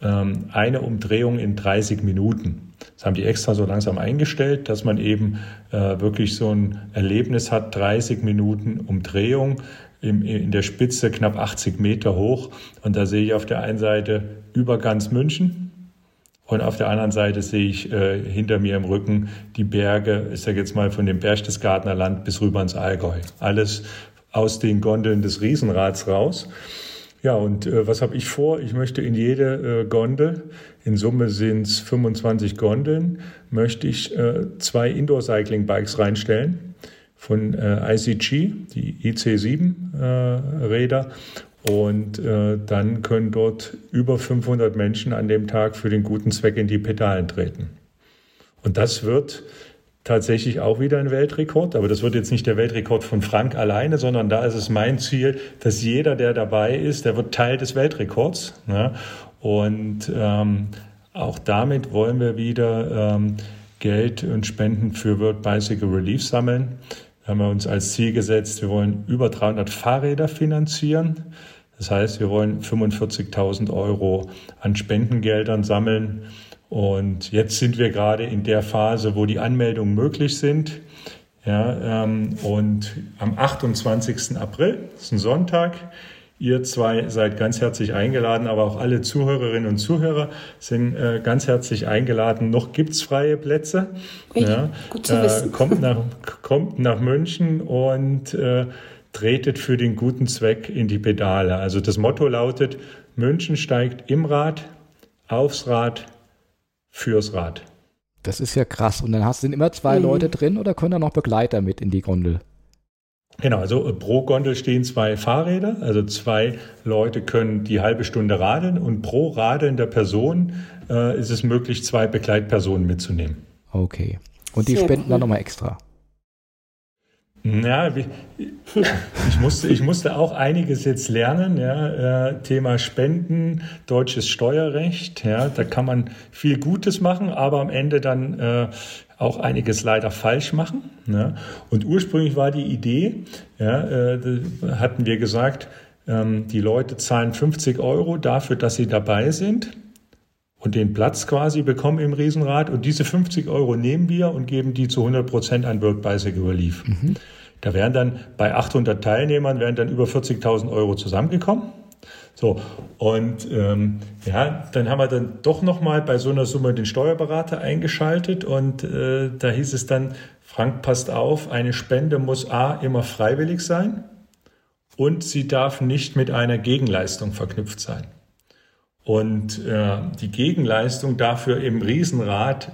S3: ähm, eine Umdrehung in 30 Minuten. Das haben die extra so langsam eingestellt, dass man eben äh, wirklich so ein Erlebnis hat, 30 Minuten Umdrehung in der Spitze knapp 80 Meter hoch. Und da sehe ich auf der einen Seite über ganz München und auf der anderen Seite sehe ich äh, hinter mir im Rücken die Berge, ich sage jetzt mal von dem Berchtesgadener Land bis rüber ins Allgäu. Alles aus den Gondeln des Riesenrads raus. Ja, und äh, was habe ich vor? Ich möchte in jede äh, Gondel, in Summe sind es 25 Gondeln, möchte ich äh, zwei Indoor-Cycling-Bikes reinstellen von äh, ICG, die IC7-Räder. Äh, und äh, dann können dort über 500 Menschen an dem Tag für den guten Zweck in die Pedalen treten. Und das wird tatsächlich auch wieder ein Weltrekord, aber das wird jetzt nicht der Weltrekord von Frank alleine, sondern da ist es mein Ziel, dass jeder, der dabei ist, der wird Teil des Weltrekords. Ne? Und ähm, auch damit wollen wir wieder ähm, Geld und Spenden für World Bicycle Relief sammeln. Haben wir uns als Ziel gesetzt, wir wollen über 300 Fahrräder finanzieren. Das heißt, wir wollen 45.000 Euro an Spendengeldern sammeln. Und jetzt sind wir gerade in der Phase, wo die Anmeldungen möglich sind. Ja, ähm, und am 28. April, das ist ein Sonntag, Ihr zwei seid ganz herzlich eingeladen, aber auch alle Zuhörerinnen und Zuhörer sind äh, ganz herzlich eingeladen. Noch gibt's freie Plätze.
S2: Ui, ja, gut zu äh, wissen.
S3: Kommt nach, kommt nach München und äh, tretet für den guten Zweck in die Pedale. Also das Motto lautet, München steigt im Rad, aufs Rad, fürs Rad.
S1: Das ist ja krass. Und dann hast du immer zwei mhm. Leute drin oder können da noch Begleiter mit in die Gondel?
S3: Genau, also pro Gondel stehen zwei Fahrräder, also zwei Leute können die halbe Stunde radeln und pro radelnder Person äh, ist es möglich, zwei Begleitpersonen mitzunehmen.
S1: Okay. Und die Sehr spenden cool. dann nochmal extra.
S3: Ja, ich musste, ich musste auch einiges jetzt lernen. Ja, äh, Thema Spenden, deutsches Steuerrecht. Ja, da kann man viel Gutes machen, aber am Ende dann äh, auch einiges leider falsch machen. Ne? Und ursprünglich war die Idee, ja, äh, hatten wir gesagt, ähm, die Leute zahlen 50 Euro dafür, dass sie dabei sind und den Platz quasi bekommen im Riesenrad. Und diese 50 Euro nehmen wir und geben die zu 100 Prozent an Work Bicycle Relief. Mhm. Da wären dann bei 800 Teilnehmern wären dann über 40.000 Euro zusammengekommen. So, und ähm, ja, dann haben wir dann doch nochmal bei so einer Summe den Steuerberater eingeschaltet und äh, da hieß es dann, Frank, passt auf, eine Spende muss A immer freiwillig sein und sie darf nicht mit einer Gegenleistung verknüpft sein. Und äh, die Gegenleistung dafür im Riesenrad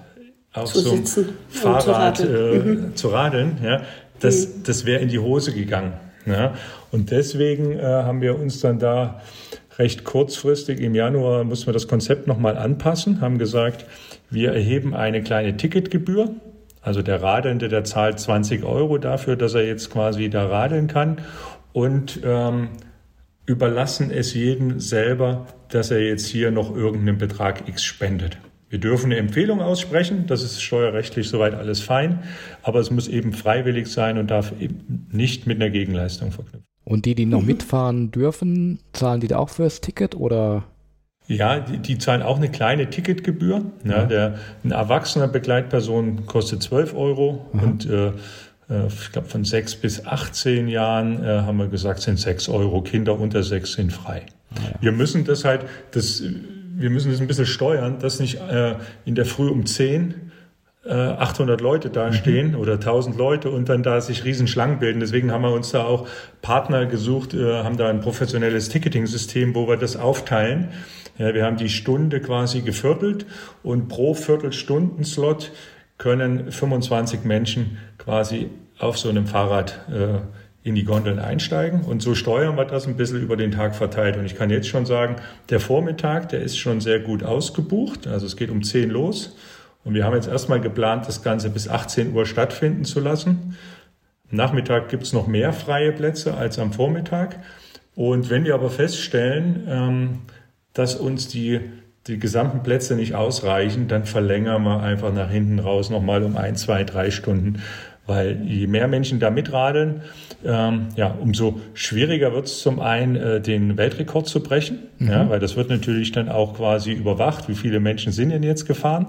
S3: auf zu so einem Fahrrad zu radeln, äh, mhm. zu radeln ja, das, mhm. das wäre in die Hose gegangen. Ja. Und deswegen äh, haben wir uns dann da recht kurzfristig im Januar mussten wir das Konzept nochmal anpassen, haben gesagt, wir erheben eine kleine Ticketgebühr. Also der Radelnde, der zahlt 20 Euro dafür, dass er jetzt quasi da radeln kann und ähm, überlassen es jedem selber, dass er jetzt hier noch irgendeinen Betrag X spendet. Wir dürfen eine Empfehlung aussprechen, das ist steuerrechtlich soweit alles fein, aber es muss eben freiwillig sein und darf eben nicht mit einer Gegenleistung verknüpft.
S1: Und die, die noch mhm. mitfahren dürfen, zahlen die da auch fürs Ticket oder?
S3: Ja, die, die zahlen auch eine kleine Ticketgebühr. Ja, ja. Der, ein erwachsener Begleitperson kostet 12 Euro Aha. und äh, äh, ich glaube von 6 bis 18 Jahren äh, haben wir gesagt, sind 6 Euro. Kinder unter 6 sind frei. Ja. Wir müssen das halt, das wir müssen das ein bisschen steuern, dass nicht äh, in der Früh um 10 äh, 800 Leute da mhm. stehen mhm. oder 1000 Leute und dann da sich Riesenschlangen bilden. Deswegen haben wir uns da auch Partner gesucht, äh, haben da ein professionelles Ticketing-System, wo wir das aufteilen. Ja, wir haben die Stunde quasi geviertelt und pro Viertelstundenslot können 25 Menschen quasi auf so einem Fahrrad äh, in die Gondeln einsteigen. Und so steuern wir das ein bisschen über den Tag verteilt. Und ich kann jetzt schon sagen, der Vormittag, der ist schon sehr gut ausgebucht. Also es geht um 10 los. Und wir haben jetzt erstmal geplant, das Ganze bis 18 Uhr stattfinden zu lassen. Am Nachmittag gibt es noch mehr freie Plätze als am Vormittag. Und wenn wir aber feststellen, ähm, dass uns die, die gesamten Plätze nicht ausreichen, dann verlängern wir einfach nach hinten raus nochmal um ein, zwei, drei Stunden. Weil je mehr Menschen da mitradeln, ähm, ja, umso schwieriger wird es zum einen, äh, den Weltrekord zu brechen, mhm. ja, weil das wird natürlich dann auch quasi überwacht, wie viele Menschen sind denn jetzt gefahren.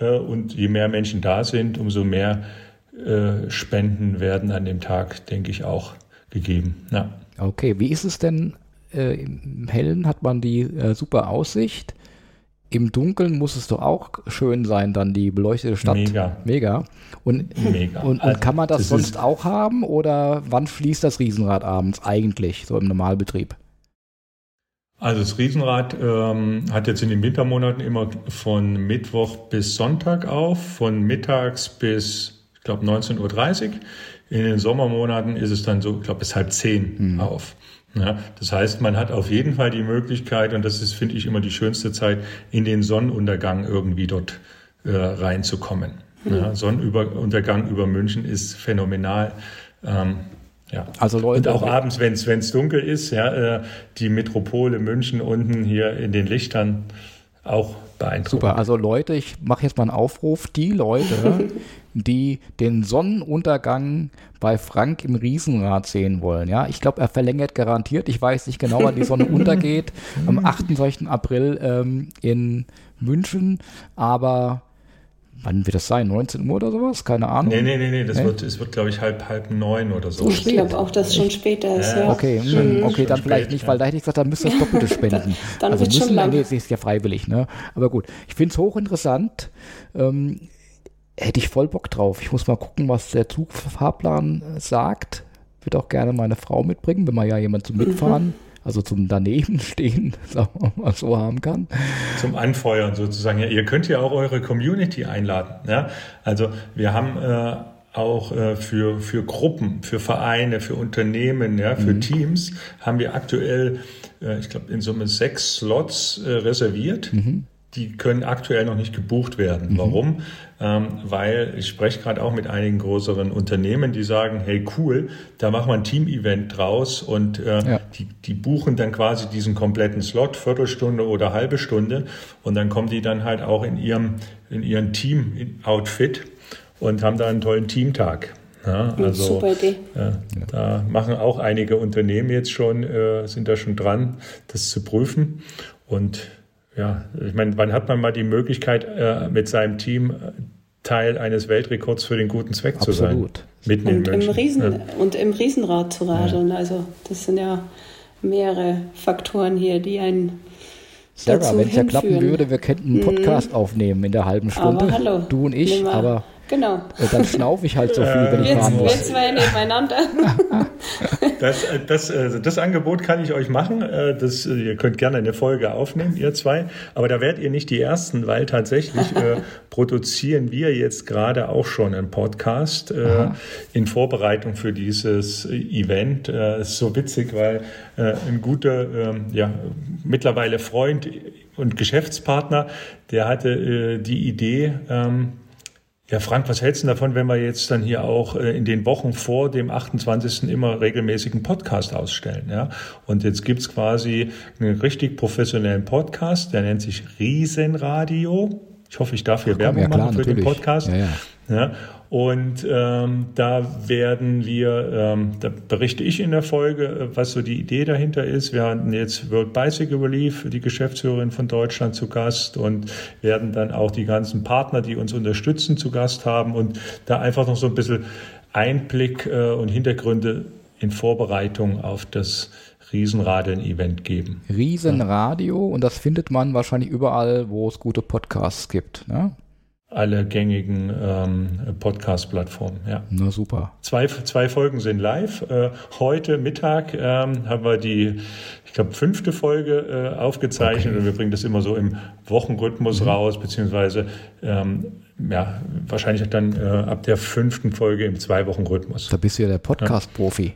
S3: Äh, und je mehr Menschen da sind, umso mehr äh, Spenden werden an dem Tag, denke ich, auch gegeben. Ja.
S1: Okay, wie ist es denn äh, im Hellen? Hat man die äh, super Aussicht? Im Dunkeln muss es doch auch schön sein, dann die beleuchtete Stadt.
S3: Mega.
S1: Mega. Und, Mega. und, und also, kann man das, das sonst auch haben oder wann fließt das Riesenrad abends eigentlich, so im Normalbetrieb?
S3: Also das Riesenrad ähm, hat jetzt in den Wintermonaten immer von Mittwoch bis Sonntag auf, von mittags bis, ich glaube, 19.30 Uhr. In den Sommermonaten ist es dann so, ich glaube, bis halb zehn mhm. auf. Ja, das heißt, man hat auf jeden Fall die Möglichkeit, und das ist, finde ich, immer die schönste Zeit, in den Sonnenuntergang irgendwie dort äh, reinzukommen. Mhm. Ja, Sonnenuntergang über München ist phänomenal. Ähm, ja. Also Leute, und auch abends, wenn es dunkel ist, ja, äh, die Metropole München unten hier in den Lichtern auch beeindruckend.
S1: Super, also Leute, ich mache jetzt mal einen Aufruf. Die Leute, die den Sonnenuntergang bei Frank im Riesenrad sehen wollen. Ja, ich glaube, er verlängert garantiert. Ich weiß nicht genau, wann die Sonne untergeht. Am 28. April ähm, in München, aber wann wird das sein? 19 Uhr oder sowas? Keine Ahnung.
S3: Nee, nee, nee, nee. Das nee? Wird, es wird, glaube ich, halb, halb neun oder so.
S2: Ich glaube auch, dass es schon später ist. Ja.
S1: Okay, mhm. okay dann vielleicht nicht, weil da hätte ich gesagt, da müsst ihr das Doppelte spenden.
S2: dann
S1: also
S2: wird schon lang. Nee, es
S1: ist ja freiwillig, ne? Aber gut, ich finde es hochinteressant. Ähm, hätte ich voll Bock drauf. Ich muss mal gucken, was der Zugfahrplan sagt. Würde auch gerne meine Frau mitbringen, wenn man ja jemand zum Mitfahren, mhm. also zum daneben stehen, sagen wir mal so haben kann.
S3: Zum Anfeuern sozusagen. Ja, ihr könnt ja auch eure Community einladen. Ja? Also wir haben äh, auch äh, für, für Gruppen, für Vereine, für Unternehmen, ja, für mhm. Teams haben wir aktuell, äh, ich glaube, in Summe sechs Slots äh, reserviert. Mhm die können aktuell noch nicht gebucht werden. Mhm. Warum? Ähm, weil ich spreche gerade auch mit einigen größeren Unternehmen, die sagen, hey cool, da machen wir ein Team-Event draus und äh, ja. die, die buchen dann quasi diesen kompletten Slot, Viertelstunde oder halbe Stunde und dann kommen die dann halt auch in ihrem, in ihrem Team-Outfit und haben da einen tollen Teamtag. Ja, also,
S2: Super Idee.
S3: Ja, da machen auch einige Unternehmen jetzt schon, äh, sind da schon dran, das zu prüfen und ja, ich meine, wann hat man mal die Möglichkeit, äh, mit seinem Team äh, Teil eines Weltrekords für den guten Zweck
S1: Absolut.
S3: zu sein?
S2: Mitten und, im Riesen, ja. und im Riesenrad zu radeln. Ja. Also das sind ja mehrere Faktoren hier, die einen
S1: Sarah, wenn es ja klappen würde, wir könnten einen. Podcast mhm. aufnehmen in der halben Stunde.
S2: Aber hallo.
S1: Du und ich, aber
S2: Genau.
S1: Und dann schnaufe ich halt so viel, wenn ich wir, fahren muss.
S2: Wir zwei nebeneinander.
S3: Das, äh, das, äh, das Angebot kann ich euch machen. Äh, das, ihr könnt gerne eine Folge aufnehmen, ihr zwei. Aber da werdet ihr nicht die Ersten, weil tatsächlich äh, produzieren wir jetzt gerade auch schon einen Podcast äh, in Vorbereitung für dieses Event. Äh, ist so witzig, weil äh, ein guter, äh, ja, mittlerweile Freund und Geschäftspartner, der hatte äh, die Idee, ähm, ja, Frank, was hältst du davon, wenn wir jetzt dann hier auch äh, in den Wochen vor dem 28. immer regelmäßigen Podcast ausstellen? Ja? Und jetzt gibt's quasi einen richtig professionellen Podcast, der nennt sich Riesenradio. Ich hoffe, ich darf hier Ach, Werbung ja, klar, machen für natürlich. den Podcast. Ja, ja. Ja, und ähm, da werden wir, ähm, da berichte ich in der Folge, äh, was so die Idee dahinter ist. Wir hatten jetzt World Bicycle Relief, die Geschäftsführerin von Deutschland zu Gast und werden dann auch die ganzen Partner, die uns unterstützen, zu Gast haben und da einfach noch so ein bisschen Einblick äh, und Hintergründe in Vorbereitung auf das Riesenradeln-Event geben.
S1: Riesenradio und das findet man wahrscheinlich überall, wo es gute Podcasts gibt. Ne?
S3: Alle gängigen ähm, Podcast-Plattformen. Ja.
S1: Na super.
S3: Zwei, zwei Folgen sind live. Äh, heute Mittag ähm, haben wir die, ich glaube, fünfte Folge äh, aufgezeichnet okay. und wir bringen das immer so im Wochenrhythmus mhm. raus, beziehungsweise ähm, ja, wahrscheinlich dann äh, ab der fünften Folge im Zwei-Wochen-Rhythmus.
S1: Da bist du ja der Podcast-Profi. Ja.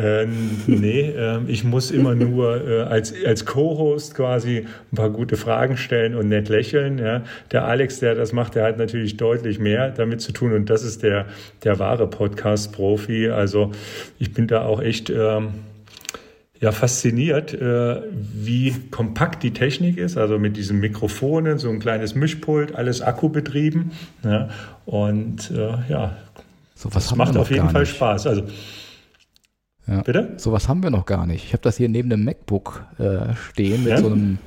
S3: Äh, nee, äh, ich muss immer nur äh, als, als Co-Host quasi ein paar gute Fragen stellen und nett lächeln. Ja. Der Alex, der das macht, der hat natürlich deutlich mehr damit zu tun und das ist der, der wahre Podcast-Profi. Also ich bin da auch echt ähm, ja, fasziniert, äh, wie kompakt die Technik ist. Also mit diesen Mikrofonen, so ein kleines Mischpult, alles akkubetrieben. Ja. Und äh, ja,
S1: so was das macht auf jeden Fall nicht.
S3: Spaß. Also
S1: ja. Bitte? Sowas haben wir noch gar nicht. Ich habe das hier neben dem MacBook äh, stehen mit ja? so einem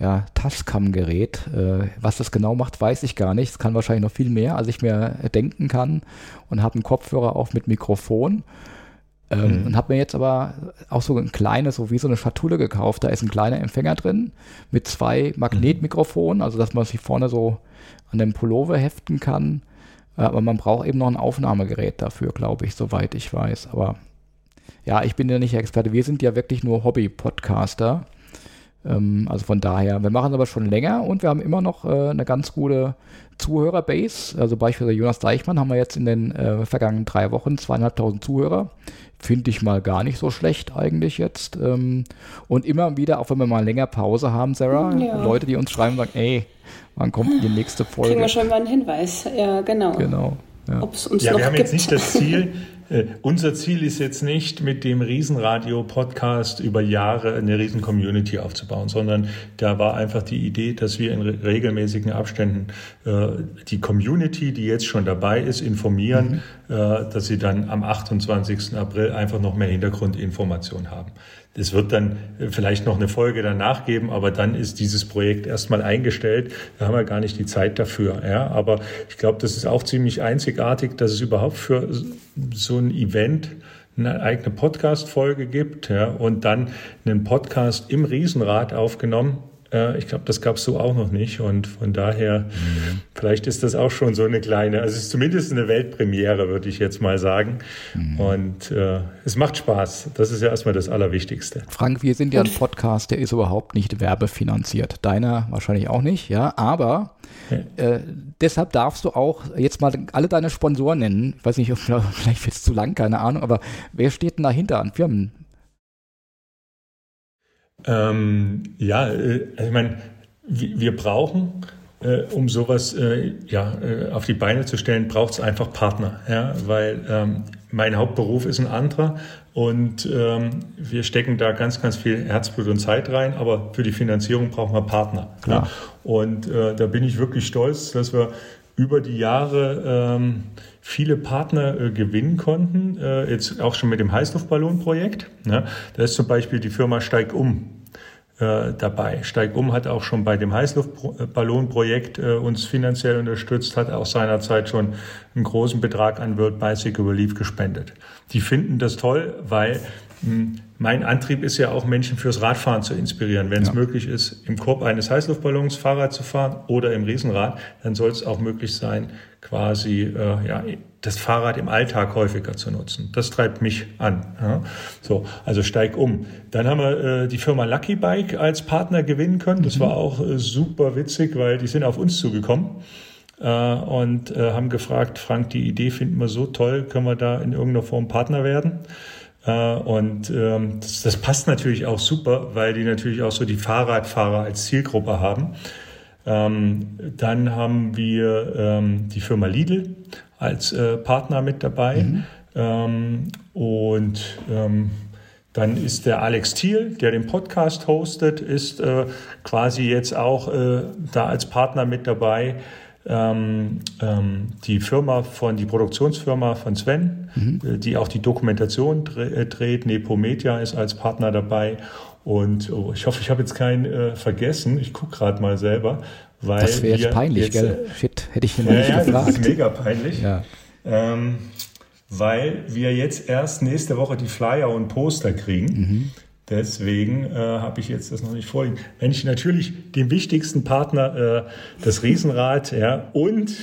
S1: ja, Tascam-Gerät. Äh, was das genau macht, weiß ich gar nicht. Es kann wahrscheinlich noch viel mehr, als ich mir denken kann. Und habe einen Kopfhörer auch mit Mikrofon. Ähm, mhm. Und habe mir jetzt aber auch so ein kleines, so wie so eine Schatulle gekauft. Da ist ein kleiner Empfänger drin mit zwei Magnetmikrofonen, also dass man sich vorne so an dem Pullover heften kann. Aber man braucht eben noch ein Aufnahmegerät dafür, glaube ich, soweit ich weiß. Aber ja, ich bin ja nicht Experte. Wir sind ja wirklich nur Hobby-Podcaster. Ähm, also von daher, wir machen es aber schon länger und wir haben immer noch äh, eine ganz gute Zuhörerbase. Also beispielsweise Jonas Deichmann haben wir jetzt in den äh, vergangenen drei Wochen zweieinhalbtausend Zuhörer. Finde ich mal gar nicht so schlecht eigentlich jetzt. Ähm, und immer wieder, auch wenn wir mal länger Pause haben, Sarah, ja. Leute, die uns schreiben, sagen, ey, wann kommt die nächste Folge?
S2: Kriegen wir schon mal einen Hinweis, ja, genau.
S1: Genau.
S3: Ja. Ob es uns ja, noch wir haben gibt. jetzt nicht das Ziel, äh, unser Ziel ist jetzt nicht, mit dem Riesenradio-Podcast über Jahre eine Riesen-Community aufzubauen, sondern da war einfach die Idee, dass wir in re regelmäßigen Abständen äh, die Community, die jetzt schon dabei ist, informieren, mhm. äh, dass sie dann am 28. April einfach noch mehr Hintergrundinformationen haben. Es wird dann äh, vielleicht noch eine Folge danach geben, aber dann ist dieses Projekt erstmal eingestellt. Da haben wir gar nicht die Zeit dafür. Ja, aber ich glaube, das ist auch ziemlich einzigartig, dass es überhaupt für so ein Event eine eigene Podcast-Folge gibt ja, und dann einen Podcast im Riesenrad aufgenommen. Äh, ich glaube, das gab es so auch noch nicht. Und von daher, mhm. vielleicht ist das auch schon so eine kleine, also es ist zumindest eine Weltpremiere, würde ich jetzt mal sagen. Mhm. Und äh, es macht Spaß. Das ist ja erstmal das Allerwichtigste.
S1: Frank, wir sind ja ein Podcast, der ist überhaupt nicht werbefinanziert. Deiner wahrscheinlich auch nicht, ja. Aber äh, deshalb darfst du auch jetzt mal alle deine Sponsoren nennen. Ich weiß nicht, vielleicht wird es zu lang, keine Ahnung, aber wer steht denn dahinter an Firmen?
S3: Ähm, ja, äh, ich meine, wir, brauchen, äh, um sowas äh, ja, äh, auf die Beine zu stellen, braucht es einfach Partner. Ja? Weil ähm, mein Hauptberuf ist ein anderer und ähm, wir stecken da ganz, ganz viel Herzblut und Zeit rein, aber für die Finanzierung brauchen wir Partner. Klar. Ja? Und äh, da bin ich wirklich stolz, dass wir über die Jahre ähm, viele Partner äh, gewinnen konnten, äh, jetzt auch schon mit dem Heißluftballonprojekt. Ne? Da ist zum Beispiel die Firma Steig um äh, dabei. Steig um hat auch schon bei dem Heißluftballonprojekt äh, uns finanziell unterstützt, hat auch seinerzeit schon einen großen Betrag an World Bicycle Relief gespendet. Die finden das toll, weil hm, mein Antrieb ist ja auch, Menschen fürs Radfahren zu inspirieren. Wenn ja. es möglich ist, im Korb eines Heißluftballons Fahrrad zu fahren oder im Riesenrad, dann soll es auch möglich sein, quasi äh, ja, das Fahrrad im Alltag häufiger zu nutzen. Das treibt mich an. Ja. So, also steig um. Dann haben wir äh, die Firma Lucky Bike als Partner gewinnen können. Das mhm. war auch äh, super witzig, weil die sind auf uns zugekommen äh, und äh, haben gefragt, Frank, die Idee finden wir so toll, können wir da in irgendeiner Form Partner werden? Äh, und ähm, das, das passt natürlich auch super, weil die natürlich auch so die Fahrradfahrer als Zielgruppe haben. Ähm, dann haben wir ähm, die Firma Lidl als äh, Partner mit dabei. Mhm. Ähm, und ähm, dann ist der Alex Thiel, der den Podcast hostet, ist äh, quasi jetzt auch äh, da als Partner mit dabei. Ähm, ähm, die Firma von, die Produktionsfirma von Sven, mhm. Äh, die auch die Dokumentation äh, dreht, Nepomedia ist als Partner dabei. Und oh, ich hoffe, ich habe jetzt keinen äh, vergessen. Ich gucke gerade mal selber. Weil
S1: das wäre jetzt peinlich, jetzt, gell? Äh, Shit, hätte ich ihn ja, nicht ja, gefragt. Das
S3: ist mega peinlich. Ja. Ähm, weil wir jetzt erst nächste Woche die Flyer und Poster kriegen. Mhm. Deswegen äh, habe ich jetzt das noch nicht vorliegen. Wenn ich natürlich den wichtigsten Partner, äh, das Riesenrad, ja, und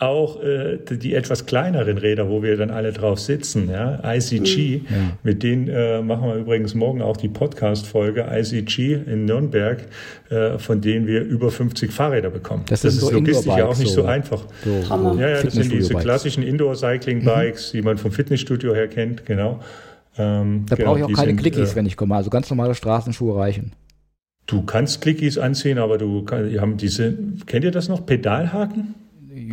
S3: auch äh, die etwas kleineren Räder, wo wir dann alle drauf sitzen, ja, ICG, ja. mit denen äh, machen wir übrigens morgen auch die Podcast-Folge ICG in Nürnberg, äh, von denen wir über 50 Fahrräder bekommen.
S1: Das, das ist so logistisch ja
S3: auch nicht so, so einfach. So ja, ja, das sind diese klassischen Indoor-Cycling-Bikes, mhm. die man vom Fitnessstudio her kennt, genau.
S1: Ähm, da genau, brauche ich auch keine sind, Clickies, äh, wenn ich komme. Also ganz normale Straßenschuhe reichen.
S3: Du kannst Clickies anziehen, aber du kann, haben diese, kennt ihr das noch? Pedalhaken?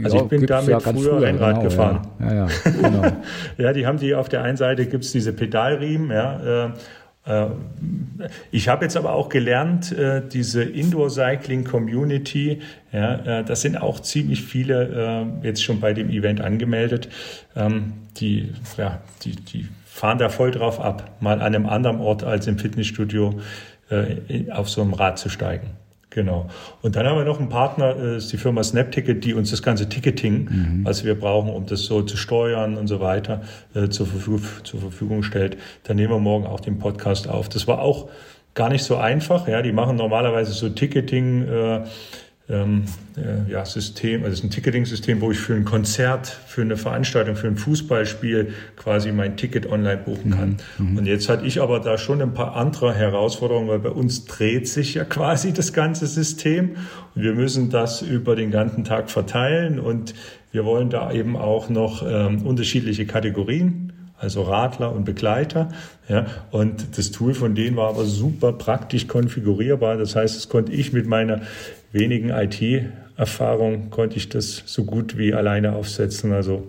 S3: Also ich bin damit früher, früher Rennrad genau, gefahren. Ja, ja, ja, genau. ja, die haben die auf der einen Seite gibt's diese Pedalriemen, ja. Äh, äh ich habe jetzt aber auch gelernt, äh, diese Indoor-Cycling-Community, ja, äh, das sind auch ziemlich viele jetzt schon bei dem Event angemeldet, ähm, die, ja, die, die fahren da voll drauf ab, mal an einem anderen Ort als im Fitnessstudio auf so einem Rad zu steigen. Genau. Und dann haben wir noch einen Partner, das äh, ist die Firma SnapTicket, die uns das ganze Ticketing, mhm. was wir brauchen, um das so zu steuern und so weiter, äh, zur, Verfügung, zur Verfügung stellt. Da nehmen wir morgen auch den Podcast auf. Das war auch gar nicht so einfach. Ja, die machen normalerweise so Ticketing. Äh, ähm, äh, ja, System, also es ist ein Ticketing-System, wo ich für ein Konzert, für eine Veranstaltung, für ein Fußballspiel quasi mein Ticket online buchen kann. Mhm. mhm. Und jetzt hatte ich aber da schon ein paar andere Herausforderungen, weil bei uns dreht sich ja quasi das ganze System und wir müssen das über den ganzen Tag verteilen und wir wollen da eben auch noch ähm, unterschiedliche Kategorien also Radler und Begleiter. Ja, und das Tool von denen war aber super praktisch konfigurierbar. Das heißt, das konnte ich mit meiner wenigen IT-Erfahrung konnte ich das so gut wie alleine aufsetzen. Also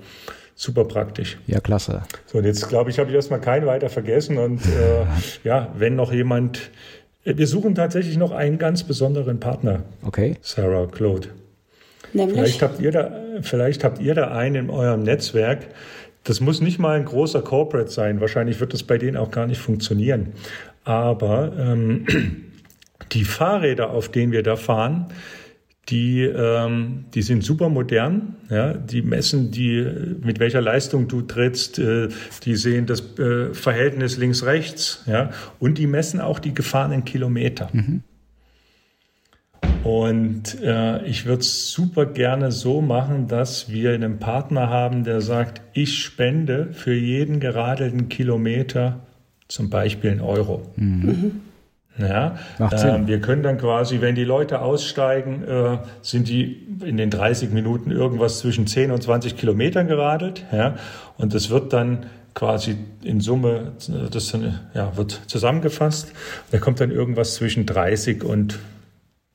S3: super praktisch.
S1: Ja, klasse.
S3: So, und jetzt glaube ich, habe ich erstmal keinen weiter vergessen. Und äh, ja, wenn noch jemand, äh, wir suchen tatsächlich noch einen ganz besonderen Partner.
S1: Okay.
S3: Sarah, Claude.
S2: Nämlich?
S3: Vielleicht habt ihr da, vielleicht habt ihr da einen in eurem Netzwerk. Das muss nicht mal ein großer Corporate sein. Wahrscheinlich wird das bei denen auch gar nicht funktionieren. Aber ähm, die Fahrräder, auf denen wir da fahren, die, ähm, die sind super modern. Ja, die messen die, mit welcher Leistung du trittst. Äh, die sehen das äh, Verhältnis links-rechts. Ja, und die messen auch die gefahrenen Kilometer. Mhm. Und äh, ich würde es super gerne so machen, dass wir einen Partner haben, der sagt, ich spende für jeden geradelten Kilometer zum Beispiel einen Euro. Mhm. Ja, äh, wir können dann quasi, wenn die Leute aussteigen, äh, sind die in den 30 Minuten irgendwas zwischen 10 und 20 Kilometern geradelt. Ja, und das wird dann quasi in Summe, das dann, ja, wird zusammengefasst. Da kommt dann irgendwas zwischen 30 und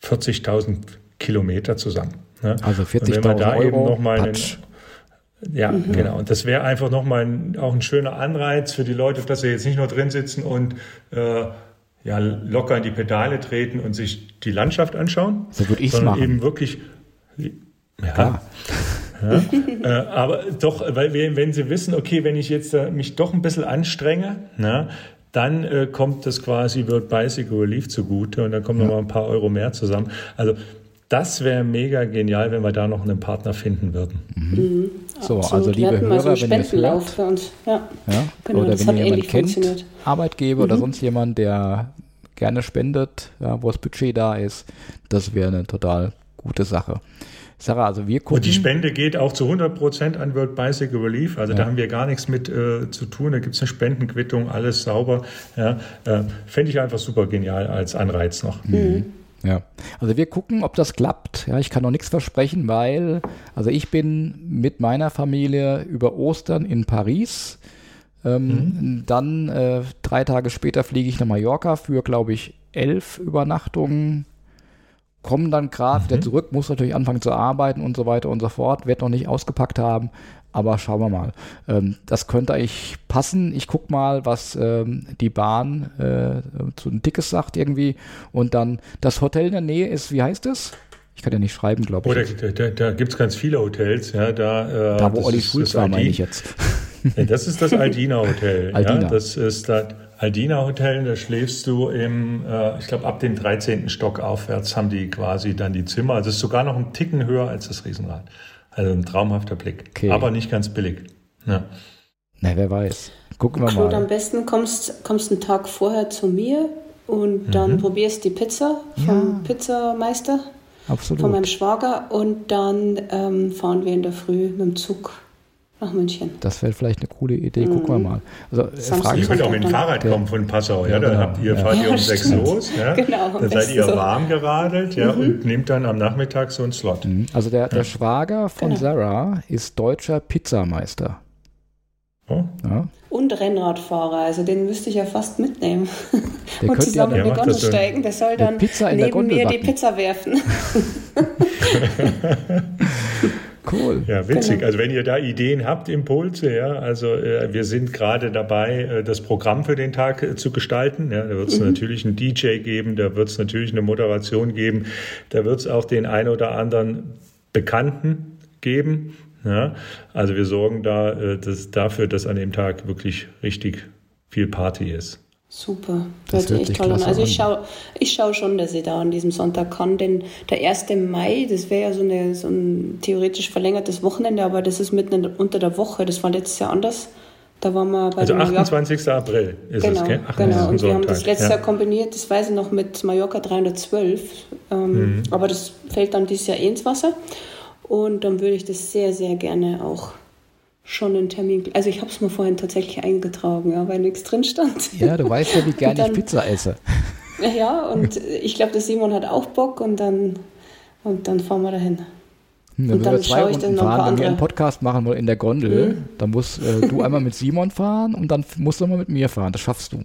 S3: 40.000 Kilometer zusammen.
S1: Ne? Also 40.000 Euro. Noch mal einen,
S3: ja, mhm. genau. Und das wäre einfach nochmal ein, auch ein schöner Anreiz für die Leute, dass sie jetzt nicht nur drin sitzen und äh, ja, locker in die Pedale treten und sich die Landschaft anschauen.
S1: So würde ich
S3: sondern
S1: machen.
S3: eben wirklich. Ja. ja äh, aber doch, weil wir, wenn sie wissen, okay, wenn ich jetzt äh, mich doch ein bisschen anstrenge, na, dann äh, kommt das quasi World Bicycle Relief zugute und dann kommen ja. noch mal ein paar Euro mehr zusammen. Also das wäre mega genial, wenn wir da noch einen Partner finden würden.
S1: Mhm. Mhm. So, also liebe Hörer, so wenn ihr es hört, für uns. Ja. ja genau, oder wenn ihr jemanden kennt, Arbeitgeber mhm. oder sonst jemand, der gerne spendet, ja, wo das Budget da ist, das wäre eine total gute Sache. Sarah, also wir gucken.
S3: Und die Spende geht auch zu 100 Prozent an World Bicycle Relief. Also ja. da haben wir gar nichts mit äh, zu tun. Da gibt es eine Spendenquittung, alles sauber. Ja, äh, Fände ich einfach super genial als Anreiz noch. Mhm.
S1: Ja, also wir gucken, ob das klappt. Ja, ich kann noch nichts versprechen, weil, also ich bin mit meiner Familie über Ostern in Paris. Ähm, mhm. Dann äh, drei Tage später fliege ich nach Mallorca für, glaube ich, elf Übernachtungen. Komme dann gerade mhm. wieder zurück, muss natürlich anfangen zu arbeiten und so weiter und so fort. Werde noch nicht ausgepackt haben. Aber schauen wir mal. Ähm, das könnte eigentlich passen. Ich gucke mal, was ähm, die Bahn äh, zu den Tickets sagt irgendwie. Und dann das Hotel in der Nähe ist, wie heißt es? Ich kann ja nicht schreiben, glaube ich.
S3: Oh, da, da, da gibt es ganz viele Hotels. Ja, da,
S1: äh, da wo Olli Schulz war, meine ich jetzt.
S3: das ist das Aldina Hotel. Aldina. Ja, das ist das Aldina Hotel. Da schläfst du im, äh, ich glaube, ab dem 13. Stock aufwärts haben die quasi dann die Zimmer. Also es ist sogar noch ein Ticken höher als das Riesenrad. Also ein traumhafter Blick. Okay. Aber nicht ganz billig. Ja.
S1: Na, wer weiß. Gucken wir mal.
S2: am besten kommst, kommst einen Tag vorher zu mir und dann mhm. probierst die Pizza vom ja. Pizzameister. Absolut. Von meinem Schwager und dann ähm, fahren wir in der Früh mit dem Zug nach München.
S1: Das wäre vielleicht eine coole Idee. Gucken wir mhm. mal.
S3: Also, Samstag ihr könnt auch mit dem Fahrrad kommen von Passau. Ja, ja dann genau. habt ihr, fahrt ja. ihr um sechs los. Ja? Genau, dann seid ihr so. warm geradelt ja, mhm. und nehmt dann am Nachmittag so einen Slot. Mhm.
S1: Also der, der Schwager von genau. Sarah ist deutscher Pizzameister.
S2: Oh. Ja. Und Rennradfahrer, also den müsste ich ja fast mitnehmen. Der und zusammen in die Gondel steigen. Der soll dann neben mir die Pizza werfen.
S3: Cool. Ja, witzig. Genau. Also wenn ihr da Ideen habt, Impulse, ja, also äh, wir sind gerade dabei, äh, das Programm für den Tag äh, zu gestalten. Ja, da wird es mhm. natürlich einen DJ geben, da wird es natürlich eine Moderation geben, da wird es auch den ein oder anderen Bekannten geben. Ja, also wir sorgen da äh, dass, dafür, dass an dem Tag wirklich richtig viel Party ist.
S2: Super, das hört sich echt toll an. Also ich schaue ich schau schon, dass ich da an diesem Sonntag kann, denn der 1. Mai, das wäre ja so, eine, so ein theoretisch verlängertes Wochenende, aber das ist mitten unter der Woche, das war letztes Jahr anders. Da waren wir bei
S3: Also 28. Jahr. April
S2: ist genau, es, gell? Ach, genau, und wir haben das letztes ja. Jahr kombiniert, das weiß ich noch, mit Mallorca 312, ähm, mhm. aber das fällt dann dieses Jahr eh ins Wasser und dann würde ich das sehr, sehr gerne auch schon einen Termin. Also ich habe es mir vorhin tatsächlich eingetragen, ja, weil nichts drin stand.
S1: Ja, du weißt ja, wie gerne dann, ich Pizza esse.
S2: Ja, und ich glaube, der Simon hat auch Bock und dann, und dann fahren wir dahin.
S1: Hm, dann und dann schaue ich dann noch fahren, Wenn wir einen Podcast machen wollen in der Gondel, mhm. dann musst äh, du einmal mit Simon fahren und dann musst du mal mit mir fahren. Das schaffst du.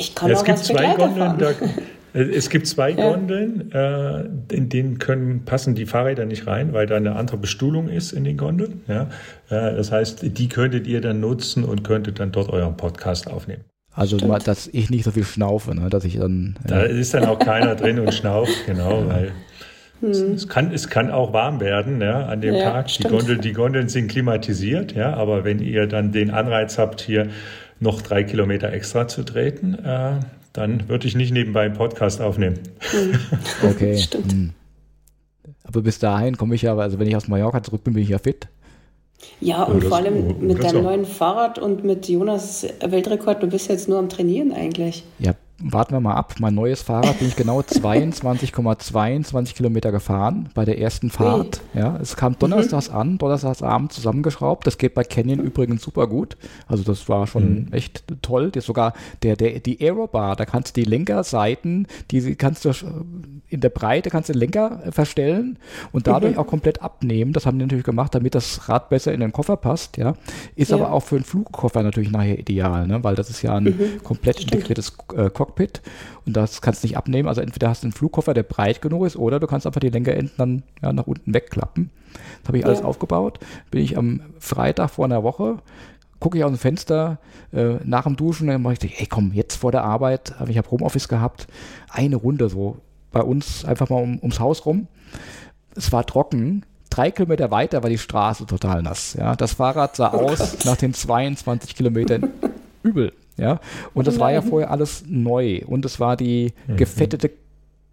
S2: Ich kann ja,
S3: es
S2: auch
S3: gibt
S2: als
S3: zwei Gondeln,
S2: da,
S3: es gibt zwei ja. Gondeln, äh, in denen können, passen die Fahrräder nicht rein, weil da eine andere Bestuhlung ist in den Gondeln. Ja? Äh, das heißt, die könntet ihr dann nutzen und könntet dann dort euren Podcast aufnehmen.
S1: Also, Stimmt. dass ich nicht so viel schnaufe, ne? dass ich dann.
S3: Da ist dann auch keiner drin und schnauft, genau, weil hm. es, kann, es kann auch warm werden ja, an dem ja, Tag. Die, Gondel, die Gondeln sind klimatisiert, ja, aber wenn ihr dann den Anreiz habt, hier noch drei Kilometer extra zu treten, äh, dann würde ich nicht nebenbei einen Podcast aufnehmen.
S1: Hm. Okay. Stimmt. Hm. Aber bis dahin komme ich ja, also wenn ich aus Mallorca zurück bin, bin ich ja fit.
S2: Ja, und ja, vor allem mit deinem neuen Fahrrad und mit Jonas Weltrekord, du bist jetzt nur am Trainieren eigentlich.
S1: Ja, warten wir mal ab. Mein neues Fahrrad bin ich genau 22,22 Kilometer gefahren bei der ersten Fahrt. Ja, es kam donnerstags mhm. an, donnerstagsabend zusammengeschraubt. Das geht bei Canyon übrigens super gut. Also das war schon mhm. echt toll. Das sogar der, der, die Aerobar, da kannst du die Lenkerseiten, die kannst du in der Breite kannst du den Lenker verstellen und dadurch mhm. auch komplett abnehmen. Das haben die natürlich gemacht, damit das Rad besser in den Koffer passt. Ja, ist ja. aber auch für einen Flugkoffer natürlich nachher ideal, ne? weil das ist ja ein mhm. komplett integriertes äh, Cockpit. Cockpit und das kannst du nicht abnehmen. Also entweder hast du einen Flugkoffer, der breit genug ist, oder du kannst einfach die Lenkerenden dann ja, nach unten wegklappen. Das habe ich alles aufgebaut. Bin ich am Freitag vor einer Woche, gucke ich aus dem Fenster äh, nach dem Duschen, dann mache ich, ey komm, jetzt vor der Arbeit, ich habe Homeoffice gehabt, eine Runde so bei uns einfach mal um, ums Haus rum. Es war trocken, drei Kilometer weiter war die Straße total nass. Ja, das Fahrrad sah oh aus nach den 22 Kilometern übel. Ja, und das war ja vorher alles neu und es war die mhm. gefettete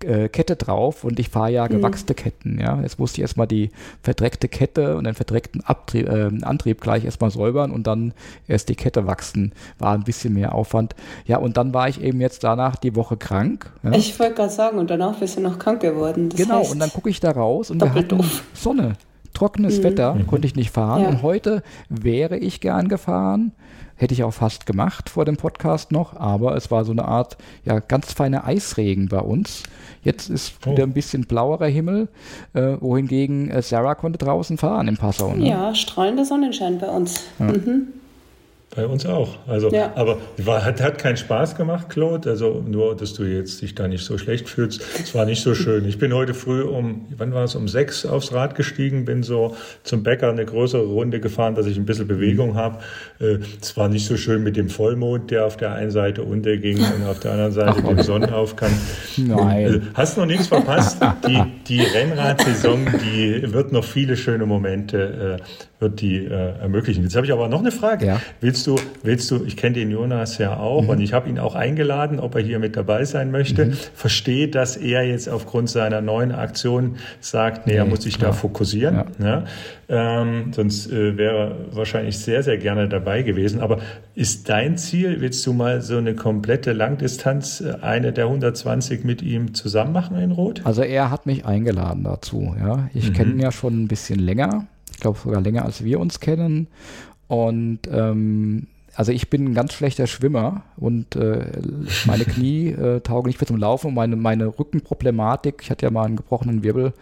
S1: äh, Kette drauf und ich fahre ja gewachste mhm. Ketten. Ja, jetzt musste ich erstmal die verdreckte Kette und den verdreckten Abtrieb, äh, Antrieb gleich erstmal säubern und dann erst die Kette wachsen. War ein bisschen mehr Aufwand. Ja, und dann war ich eben jetzt danach die Woche krank. Ja.
S2: Ich wollte gerade sagen, und danach bist du noch krank geworden.
S1: Das genau, und dann gucke ich da raus und wir hatten doof. Sonne. Trockenes mhm. Wetter, mhm. konnte ich nicht fahren. Ja. Und heute wäre ich gern gefahren. Hätte ich auch fast gemacht vor dem Podcast noch, aber es war so eine Art, ja, ganz feiner Eisregen bei uns. Jetzt ist oh. wieder ein bisschen blauerer Himmel, äh, wohingegen äh, Sarah konnte draußen fahren im Passau.
S2: Ne? Ja, strahlender Sonnenschein bei uns. Ja. Mhm.
S3: Bei uns auch. Also, ja. aber war, hat, hat keinen Spaß gemacht, Claude. Also nur, dass du jetzt dich da nicht so schlecht fühlst. Es war nicht so schön. Ich bin heute früh um, wann war es, um sechs aufs Rad gestiegen, bin so zum Bäcker eine größere Runde gefahren, dass ich ein bisschen Bewegung habe. Äh, es war nicht so schön mit dem Vollmond, der auf der einen Seite unterging und auf der anderen Seite dem Sonnenaufgang. Nein. Also, hast noch nichts verpasst. Die, die Rennradsaison, die wird noch viele schöne Momente äh, wird die äh, ermöglichen. Jetzt habe ich aber noch eine Frage. Ja. Willst du, willst du, ich kenne den Jonas ja auch mhm. und ich habe ihn auch eingeladen, ob er hier mit dabei sein möchte. Mhm. Verstehe, dass er jetzt aufgrund seiner neuen Aktion sagt, nee, er muss sich klar. da fokussieren. Ja. ja? Ähm, sonst äh, wäre er wahrscheinlich sehr, sehr gerne dabei gewesen. Aber ist dein Ziel, willst du mal so eine komplette Langdistanz, äh, eine der 120 mit ihm zusammen machen in Rot?
S1: Also er hat mich eingeladen dazu. Ja, Ich mhm. kenne ihn ja schon ein bisschen länger ich glaube sogar länger als wir uns kennen. Und ähm, also ich bin ein ganz schlechter Schwimmer und äh, meine Knie äh, taugen nicht mehr zum Laufen und meine, meine Rückenproblematik, ich hatte ja mal einen gebrochenen Wirbel,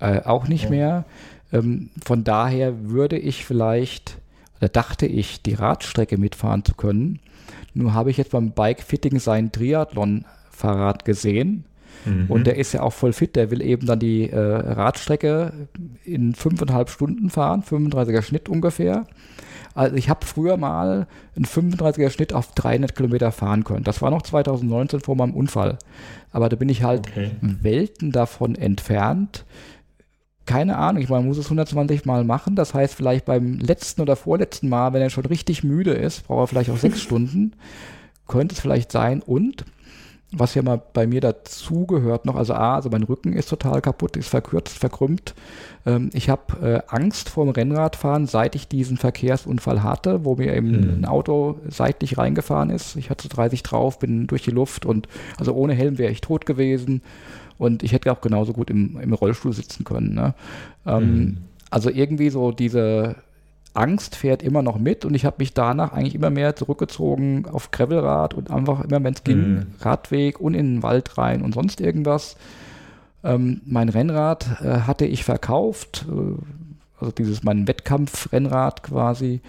S1: äh, auch nicht oh. mehr. Ähm, von daher würde ich vielleicht, oder dachte ich, die Radstrecke mitfahren zu können. Nur habe ich jetzt beim Bike-Fitting sein Triathlon-Fahrrad gesehen Mhm. Und der ist ja auch voll fit. Der will eben dann die äh, Radstrecke in fünfeinhalb Stunden fahren, 35er Schnitt ungefähr. Also ich habe früher mal einen 35er Schnitt auf 300 Kilometer fahren können. Das war noch 2019 vor meinem Unfall. Aber da bin ich halt okay. Welten davon entfernt. Keine Ahnung, ich meine, man muss es 120 Mal machen. Das heißt, vielleicht beim letzten oder vorletzten Mal, wenn er schon richtig müde ist, braucht er vielleicht auch sechs Stunden. Könnte es vielleicht sein. Und was ja mal bei mir dazugehört noch, also A, also mein Rücken ist total kaputt, ist verkürzt, verkrümmt. Ähm, ich habe äh, Angst vorm Rennradfahren, seit ich diesen Verkehrsunfall hatte, wo mir eben mhm. ein Auto seitlich reingefahren ist. Ich hatte 30 drauf, bin durch die Luft und also ohne Helm wäre ich tot gewesen und ich hätte auch genauso gut im, im Rollstuhl sitzen können. Ne? Ähm, mhm. Also irgendwie so diese Angst fährt immer noch mit und ich habe mich danach eigentlich immer mehr zurückgezogen auf Gravelrad und einfach immer, wenn es ging, mhm. Radweg und in den Wald rein und sonst irgendwas. Ähm, mein Rennrad äh, hatte ich verkauft, äh, also dieses mein Wettkampfrennrad quasi.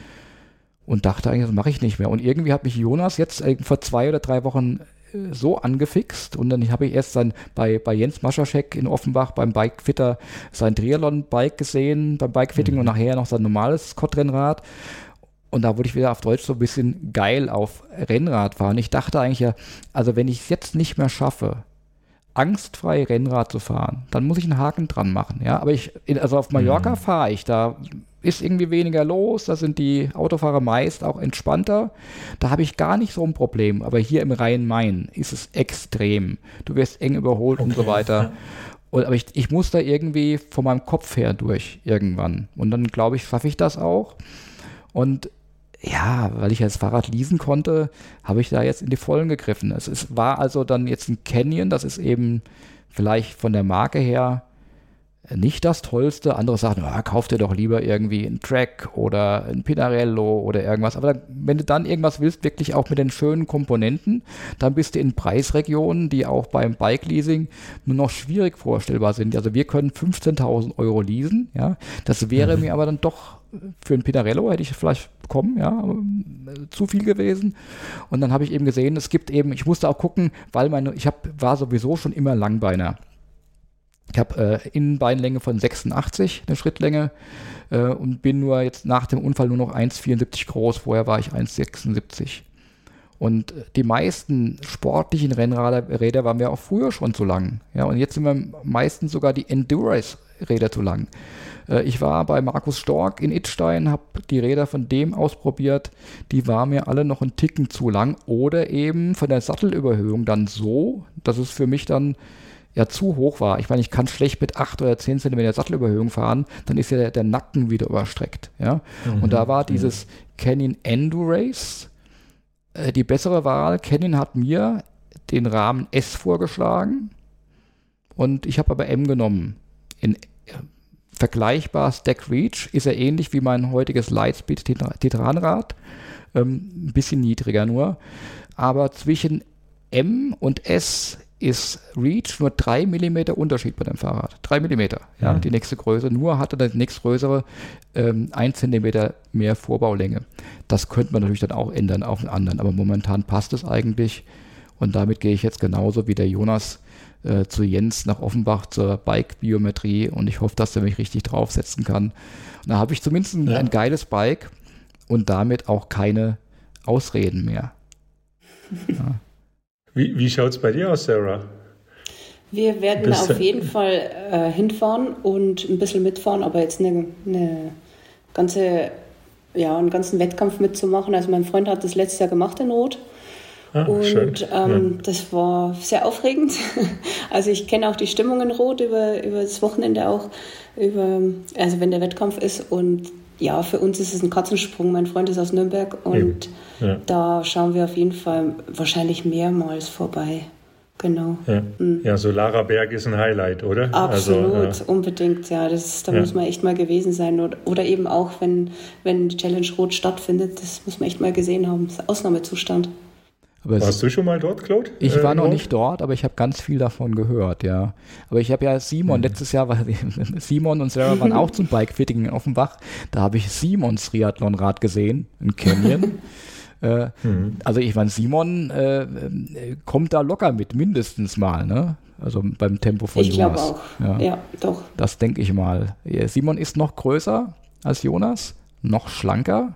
S1: und dachte eigentlich, das mache ich nicht mehr. Und irgendwie hat mich Jonas jetzt vor zwei oder drei Wochen äh, so angefixt und dann habe ich erst dann bei, bei Jens Maschaschek in Offenbach beim Bikefitter sein Triathlon-Bike gesehen, beim Bikefitting mhm. und nachher noch sein normales Scott-Rennrad. Und da wurde ich wieder auf Deutsch so ein bisschen geil auf Rennrad fahren. Ich dachte eigentlich ja, also wenn ich es jetzt nicht mehr schaffe, angstfrei Rennrad zu fahren, dann muss ich einen Haken dran machen. Ja, aber ich, also auf Mallorca mhm. fahre ich, da ist irgendwie weniger los, da sind die Autofahrer meist auch entspannter. Da habe ich gar nicht so ein Problem. Aber hier im Rhein-Main ist es extrem. Du wirst eng überholt okay, und so weiter. Und, aber ich, ich muss da irgendwie von meinem Kopf her durch irgendwann. Und dann glaube ich, schaffe ich das auch. Und ja, weil ich ja das Fahrrad leasen konnte, habe ich da jetzt in die Vollen gegriffen. Es ist, war also dann jetzt ein Canyon, das ist eben vielleicht von der Marke her nicht das Tollste. Andere sagen, ah, kauf dir doch lieber irgendwie einen Track oder ein Pinarello oder irgendwas. Aber dann, wenn du dann irgendwas willst, wirklich auch mit den schönen Komponenten, dann bist du in Preisregionen, die auch beim Bike-Leasing nur noch schwierig vorstellbar sind. Also wir können 15.000 Euro leasen. Ja, das wäre mhm. mir aber dann doch für ein Pinarello hätte ich vielleicht bekommen, ja, äh, zu viel gewesen. Und dann habe ich eben gesehen, es gibt eben, ich musste auch gucken, weil meine, ich hab, war sowieso schon immer Langbeiner. Ich habe äh, Innenbeinlänge von 86, eine Schrittlänge, äh, und bin nur jetzt nach dem Unfall nur noch 1,74 groß. Vorher war ich 1,76. Und die meisten sportlichen Rennräder waren mir auch früher schon zu lang. Ja, und jetzt sind wir meistens sogar die Endurance-Räder zu lang. Äh, ich war bei Markus Stork in Itstein, habe die Räder von dem ausprobiert. Die waren mir alle noch einen Ticken zu lang oder eben von der Sattelüberhöhung dann so, dass es für mich dann ja zu hoch war. Ich meine, ich kann schlecht mit 8 oder 10 cm Sattelüberhöhung fahren, dann ist ja der, der Nacken wieder überstreckt. Ja? Mhm, und da war dieses. Canyon Endurace äh, die bessere Wahl. Canyon hat mir den Rahmen S vorgeschlagen und ich habe aber M genommen. In vergleichbar Stack Reach ist er ähnlich wie mein heutiges Lightspeed Titranrad, ähm, ein bisschen niedriger nur. Aber zwischen M und S ist Reach nur 3 mm Unterschied bei dem Fahrrad. 3 mm, ja, mhm. die nächste Größe. Nur hatte das nächstgrößere ähm, 1 cm mehr Vorbaulänge. Das könnte man natürlich dann auch ändern auf den anderen, aber momentan passt es eigentlich. Und damit gehe ich jetzt genauso wie der Jonas äh, zu Jens nach Offenbach zur Bike-Biometrie und ich hoffe, dass er mich richtig draufsetzen kann. Und da habe ich zumindest ein, ja. ein geiles Bike und damit auch keine Ausreden mehr.
S3: Ja. Wie, wie schaut es bei dir aus, Sarah?
S2: Wir werden Bist auf jeden Fall äh, hinfahren und ein bisschen mitfahren, aber jetzt eine, eine ganze, ja, einen ganzen Wettkampf mitzumachen. Also mein Freund hat das letztes Jahr gemacht in Rot. Ah, und ähm, ja. das war sehr aufregend. Also ich kenne auch die Stimmung in Rot über, über das Wochenende auch, über, also wenn der Wettkampf ist. Und ja, für uns ist es ein Katzensprung. Mein Freund ist aus Nürnberg und ja. da schauen wir auf jeden Fall wahrscheinlich mehrmals vorbei. Genau.
S3: Ja, mhm. ja so Lara Berg ist ein Highlight, oder?
S2: Absolut, also, ja. unbedingt. Ja, das, da ja. muss man echt mal gewesen sein. Oder, oder eben auch, wenn, wenn Challenge Rot stattfindet, das muss man echt mal gesehen haben. Das ist Ausnahmezustand.
S3: Aber Warst du schon mal dort, Claude?
S1: Ich äh, war noch nicht dort, aber ich habe ganz viel davon gehört, ja. Aber ich habe ja Simon, mhm. letztes Jahr war Simon und Sarah waren auch zum Bikefitting in Offenbach. Da habe ich Simons Triathlonrad gesehen, in Canyon. äh, mhm. Also ich meine, Simon äh, kommt da locker mit, mindestens mal, ne? Also beim Tempo von
S2: ich Jonas. Ich glaube auch. Ja. ja, doch.
S1: Das denke ich mal. Simon ist noch größer als Jonas, noch schlanker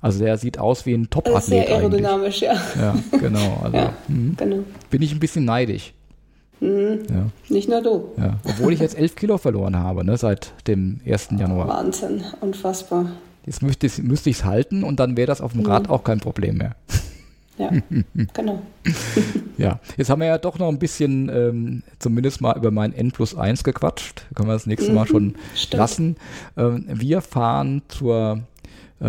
S1: also der sieht aus wie ein Top-Athlet. Sehr
S2: aerodynamisch, ja.
S1: Ja, genau. Also, ja, mhm. genau. Bin ich ein bisschen neidisch.
S2: Mhm. Ja. Nicht nur du.
S1: Ja. Obwohl ich jetzt elf Kilo verloren habe, ne, seit dem 1. Januar.
S2: Wahnsinn, unfassbar.
S1: Jetzt müsste ich es müsste halten und dann wäre das auf dem Rad mhm. auch kein Problem mehr.
S2: Ja, genau.
S1: ja, jetzt haben wir ja doch noch ein bisschen ähm, zumindest mal über mein N plus 1 gequatscht. Können wir das nächste Mal mhm, schon Stimmt. lassen. Ähm, wir fahren zur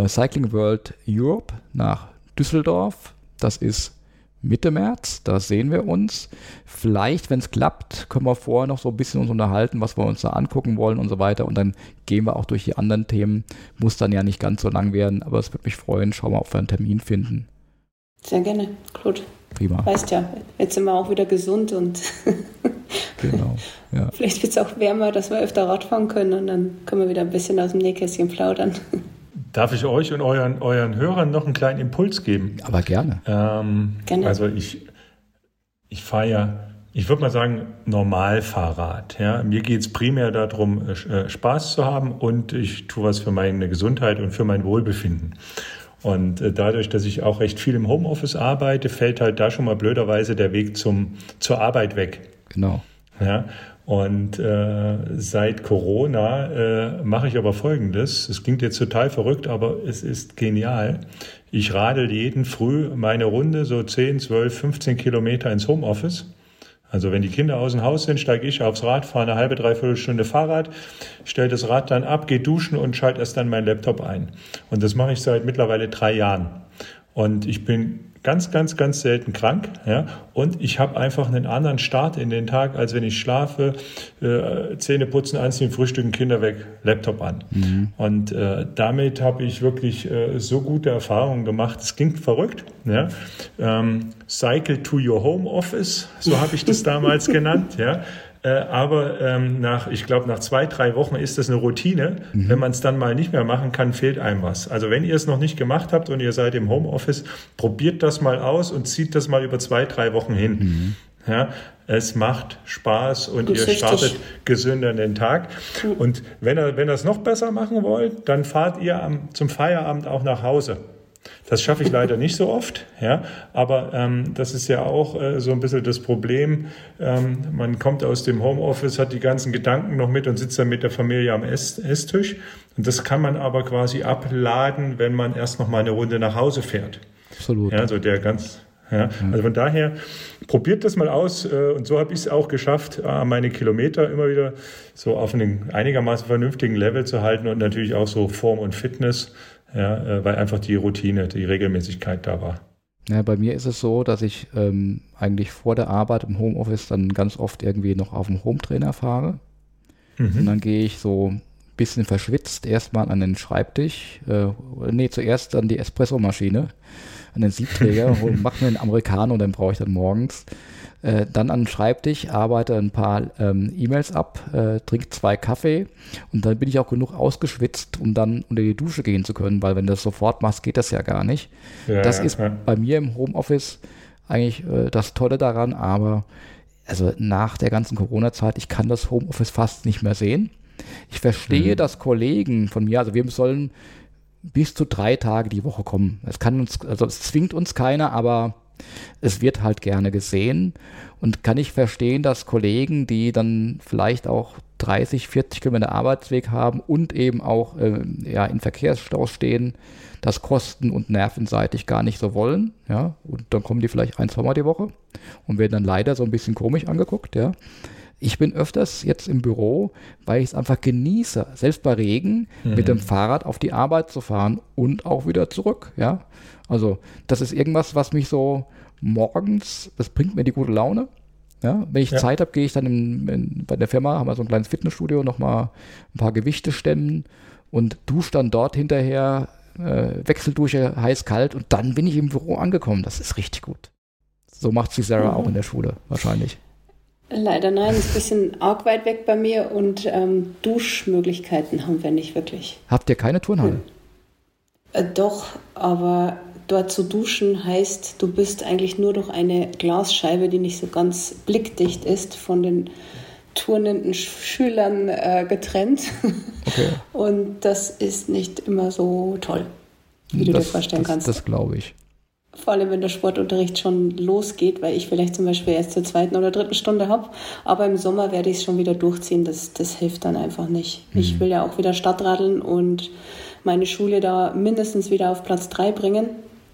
S1: Cycling World Europe nach Düsseldorf. Das ist Mitte März, da sehen wir uns. Vielleicht, wenn es klappt, können wir vorher noch so ein bisschen uns unterhalten, was wir uns da angucken wollen und so weiter. Und dann gehen wir auch durch die anderen Themen. Muss dann ja nicht ganz so lang werden, aber es würde mich freuen. Schauen wir, ob wir einen Termin finden.
S2: Sehr gerne, Claude. Prima. Weißt ja, jetzt sind wir auch wieder gesund und genau, ja. vielleicht wird es auch wärmer, dass wir öfter Rad fahren können und dann können wir wieder ein bisschen aus dem Nähkästchen plaudern.
S3: Darf ich euch und euren, euren Hörern noch einen kleinen Impuls geben?
S1: Aber gerne.
S3: Ähm, gerne. Also ich, ich fahre ja, ich würde mal sagen, Normalfahrrad. Ja? Mir geht es primär darum, äh, Spaß zu haben und ich tue was für meine Gesundheit und für mein Wohlbefinden. Und äh, dadurch, dass ich auch recht viel im Homeoffice arbeite, fällt halt da schon mal blöderweise der Weg zum, zur Arbeit weg.
S1: Genau.
S3: Ja, und äh, seit Corona äh, mache ich aber Folgendes. Es klingt jetzt total verrückt, aber es ist genial. Ich radel jeden Früh meine Runde, so 10, 12, 15 Kilometer ins Homeoffice. Also wenn die Kinder aus dem Haus sind, steige ich aufs Rad, fahre eine halbe, dreiviertel Stunde Fahrrad, stelle das Rad dann ab, gehe duschen und schalte erst dann meinen Laptop ein. Und das mache ich seit mittlerweile drei Jahren. Und ich bin ganz, ganz, ganz selten krank. Ja? Und ich habe einfach einen anderen Start in den Tag, als wenn ich schlafe, äh, Zähne putzen, anziehen, frühstücken, Kinder weg, Laptop an. Mhm. Und äh, damit habe ich wirklich äh, so gute Erfahrungen gemacht. Es klingt verrückt. Ja? Ähm, Cycle to your home office, so habe ich das damals genannt. Ja? Äh, aber ähm, nach, ich glaube, nach zwei, drei Wochen ist das eine Routine. Mhm. Wenn man es dann mal nicht mehr machen kann, fehlt einem was. Also wenn ihr es noch nicht gemacht habt und ihr seid im Homeoffice, probiert das mal aus und zieht das mal über zwei, drei Wochen hin. Mhm. Ja, es macht Spaß und ihr startet gesünder in den Tag. Und wenn ihr, wenn ihr es noch besser machen wollt, dann fahrt ihr am, zum Feierabend auch nach Hause. Das schaffe ich leider nicht so oft, ja, aber ähm, das ist ja auch äh, so ein bisschen das Problem. Ähm, man kommt aus dem Homeoffice, hat die ganzen Gedanken noch mit und sitzt dann mit der Familie am Ess Esstisch. Und das kann man aber quasi abladen, wenn man erst noch mal eine Runde nach Hause fährt.
S1: Absolut.
S3: Ja, also der ganz, ja, also von daher probiert das mal aus äh, und so habe ich es auch geschafft, äh, meine Kilometer immer wieder so auf einem einigermaßen vernünftigen Level zu halten und natürlich auch so Form und Fitness ja, äh, weil einfach die Routine, die Regelmäßigkeit da war.
S1: Ja, bei mir ist es so, dass ich ähm, eigentlich vor der Arbeit im Homeoffice dann ganz oft irgendwie noch auf dem Hometrainer fahre. Mhm. Und dann gehe ich so ein bisschen verschwitzt erstmal an den Schreibtisch. Äh, nee, zuerst an die Espressomaschine, an den Siebträger und mache mir einen Americano, den brauche ich dann morgens. Äh, dann an den Schreibtisch, arbeite ein paar ähm, E-Mails ab, äh, trinke zwei Kaffee und dann bin ich auch genug ausgeschwitzt, um dann unter die Dusche gehen zu können, weil wenn du das sofort machst, geht das ja gar nicht. Ja, das ist ja. bei mir im Homeoffice eigentlich äh, das Tolle daran, aber also nach der ganzen Corona-Zeit, ich kann das Homeoffice fast nicht mehr sehen. Ich verstehe, mhm. dass Kollegen von mir, also wir sollen bis zu drei Tage die Woche kommen. Es kann uns, also es zwingt uns keiner, aber es wird halt gerne gesehen und kann ich verstehen, dass Kollegen, die dann vielleicht auch 30, 40 Kilometer Arbeitsweg haben und eben auch äh, ja, in Verkehrsstaus stehen, das kosten- und nervenseitig gar nicht so wollen. Ja? Und dann kommen die vielleicht ein, zweimal die Woche und werden dann leider so ein bisschen komisch angeguckt. Ja? Ich bin öfters jetzt im Büro, weil ich es einfach genieße, selbst bei Regen mhm. mit dem Fahrrad auf die Arbeit zu fahren und auch wieder zurück. Ja? Also das ist irgendwas, was mich so morgens, das bringt mir die gute Laune. Ja, wenn ich ja. Zeit habe, gehe ich dann in, in, bei der Firma, haben wir so ein kleines Fitnessstudio, nochmal ein paar Gewichte stemmen und dusche dann dort hinterher, äh, Wechseldusche, heiß-kalt und dann bin ich im Büro angekommen. Das ist richtig gut. So macht sie Sarah mhm. auch in der Schule, wahrscheinlich.
S2: Leider nein, ist ein bisschen arg weit weg bei mir und ähm, Duschmöglichkeiten haben wir nicht wirklich.
S1: Habt ihr keine Turnhalle?
S2: Äh, doch, aber dort zu duschen heißt, du bist eigentlich nur durch eine Glasscheibe, die nicht so ganz blickdicht ist, von den turnenden Schülern äh, getrennt. Okay. Und das ist nicht immer so toll, wie du
S1: das,
S2: dir vorstellen
S1: das,
S2: kannst.
S1: Das glaube ich.
S2: Vor allem, wenn der Sportunterricht schon losgeht, weil ich vielleicht zum Beispiel erst zur zweiten oder dritten Stunde habe. Aber im Sommer werde ich es schon wieder durchziehen. Das, das hilft dann einfach nicht. Mhm. Ich will ja auch wieder Stadtradeln und meine Schule da mindestens wieder auf Platz 3 bringen.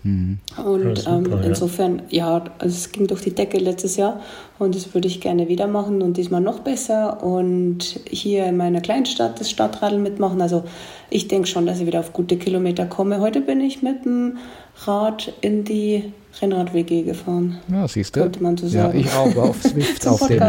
S2: Mhm. Und ja, super, ähm, insofern, ja. also es ging durch die Decke letztes Jahr und das würde ich gerne wieder machen und diesmal noch besser und hier in meiner Kleinstadt das Stadtradeln mitmachen. Also ich denke schon, dass ich wieder auf gute Kilometer komme. Heute bin ich mit dem Rad in die Rennrad-WG gefahren.
S1: Ja, siehst du. Könnte man so sagen. Ja, ich auch, auf Swift, auf dem,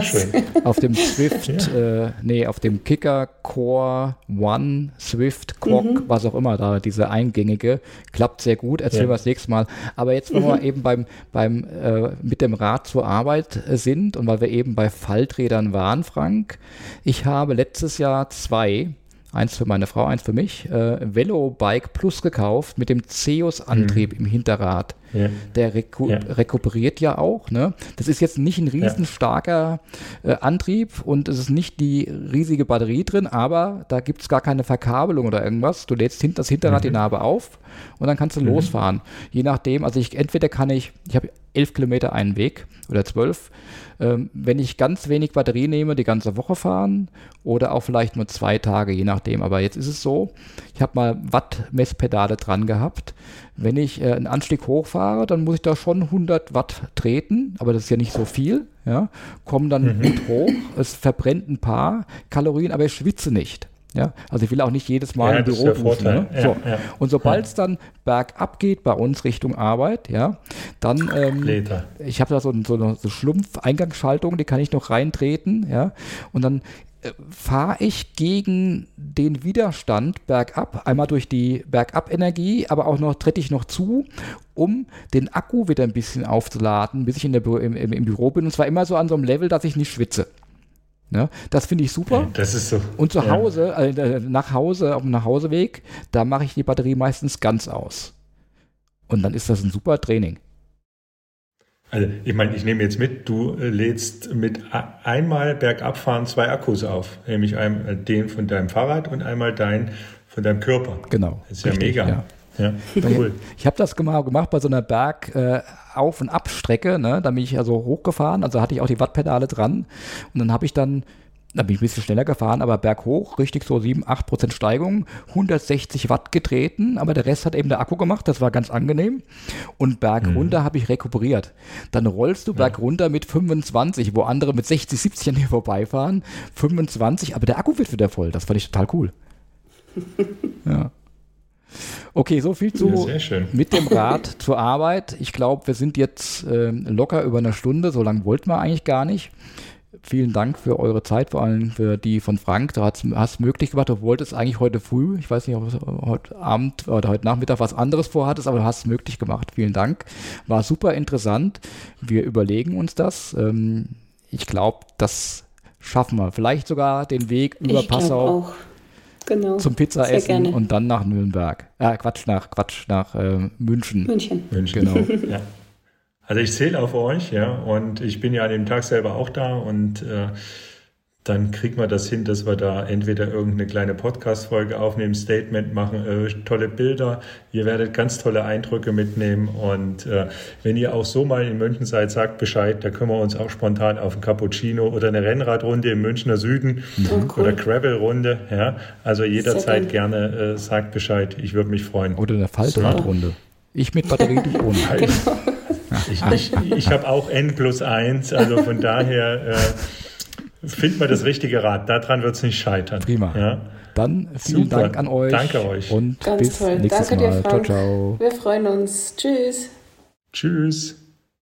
S1: auf dem Swift, ja. äh, nee, auf dem Kicker Core One, Swift, Quok, mhm. was auch immer da, diese eingängige, klappt sehr gut, erzählen ja. wir das nächste Mal. Aber jetzt, wo mhm. wir eben beim, beim äh, mit dem Rad zur Arbeit sind und weil wir eben bei Falträdern waren, Frank, ich habe letztes Jahr zwei eins für meine Frau, eins für mich, äh, Velobike Plus gekauft mit dem Zeus-Antrieb mhm. im Hinterrad. Ja. Der reku ja. rekuperiert ja auch. Ne? Das ist jetzt nicht ein riesenstarker äh, Antrieb und es ist nicht die riesige Batterie drin, aber da gibt es gar keine Verkabelung oder irgendwas. Du lädst hint das Hinterrad mhm. die Narbe auf und dann kannst du mhm. losfahren. Je nachdem, also ich entweder kann ich, ich habe elf Kilometer einen Weg oder zwölf. Ähm, wenn ich ganz wenig Batterie nehme, die ganze Woche fahren oder auch vielleicht nur zwei Tage, je nachdem. Aber jetzt ist es so, ich habe mal Watt-Messpedale dran gehabt. Wenn ich äh, einen Anstieg hochfahre, dann muss ich da schon 100 Watt treten, aber das ist ja nicht so viel. Ja, komme dann mhm. gut hoch, es verbrennt ein paar Kalorien, aber ich schwitze nicht. Ja, also ich will auch nicht jedes Mal ja, im Büro duschen. Ne? Ja, so. ja. Und sobald es dann bergab geht bei uns Richtung Arbeit, ja, dann ähm, ich habe da so, so eine so Schlumpf-Eingangsschaltung, die kann ich noch reintreten, ja, und dann fahre ich gegen den Widerstand bergab, einmal durch die Bergab-Energie, aber auch noch trete ich noch zu, um den Akku wieder ein bisschen aufzuladen, bis ich in der, im, im, Büro bin. Und zwar immer so an so einem Level, dass ich nicht schwitze. Ne? Das finde ich super.
S3: Das ist so.
S1: Und zu Hause, ja. äh, nach Hause, auf dem Nachhauseweg, da mache ich die Batterie meistens ganz aus. Und dann ist das ein super Training.
S3: Also ich meine, ich nehme jetzt mit, du äh, lädst mit einmal bergabfahren zwei Akkus auf, nämlich einmal äh, den von deinem Fahrrad und einmal dein von deinem Körper.
S1: Genau.
S3: Das ist ja Richtig, mega. Ja.
S1: Ja, cool. Ich habe das gemacht bei so einer Berg-Auf- äh, und Abstrecke. Ne? Da bin ich also hochgefahren, also hatte ich auch die Wattpedale dran. Und dann habe ich dann, da bin ich ein bisschen schneller gefahren, aber berghoch, richtig so 7, 8 Prozent Steigung, 160 Watt getreten, aber der Rest hat eben der Akku gemacht, das war ganz angenehm. Und bergunter mhm. habe ich rekuperiert. Dann rollst du bergunter mit 25, wo andere mit 60, 70 an dir vorbeifahren. 25, aber der Akku wird wieder voll. Das fand ich total cool. ja. Okay, so viel zu ja, mit dem Rad zur Arbeit. Ich glaube, wir sind jetzt äh, locker über eine Stunde. So lange wollten wir eigentlich gar nicht. Vielen Dank für eure Zeit, vor allem für die von Frank. Du hast es möglich gemacht. Du wolltest eigentlich heute früh, ich weiß nicht, ob du heute Abend oder heute Nachmittag was anderes vorhattest, aber du hast es möglich gemacht. Vielen Dank. War super interessant. Wir überlegen uns das. Ähm, ich glaube, das schaffen wir. Vielleicht sogar den Weg über ich Passau. Auch genau. zum Pizza essen und dann nach Nürnberg. Äh, Quatsch, nach Quatsch, nach äh, München.
S2: München.
S3: München. Genau. ja. Also ich zähle auf euch, ja, und ich bin ja an dem Tag selber auch da und äh, dann kriegen wir das hin, dass wir da entweder irgendeine kleine Podcast-Folge aufnehmen, Statement machen, äh, tolle Bilder. Ihr werdet ganz tolle Eindrücke mitnehmen. Und äh, wenn ihr auch so mal in München seid, sagt Bescheid. Da können wir uns auch spontan auf ein Cappuccino oder eine Rennradrunde im Münchner Süden oh, cool. oder Gravel-Runde. Ja? Also jederzeit gerne äh, sagt Bescheid. Ich würde mich freuen.
S1: Oder eine Faltradrunde. Ich mit Batterie, du ohne. genau.
S3: Ich, ich, ich habe auch N plus 1, also von daher äh, Find mal das richtige Rad. Daran wird es nicht scheitern.
S1: Prima. Ja? Dann vielen Super. Dank an euch.
S3: Danke euch.
S1: Und Ganz bis toll. nächstes
S2: Danke
S1: Mal.
S2: Dir, Frank. Ciao, ciao. Wir freuen uns. Tschüss.
S3: Tschüss.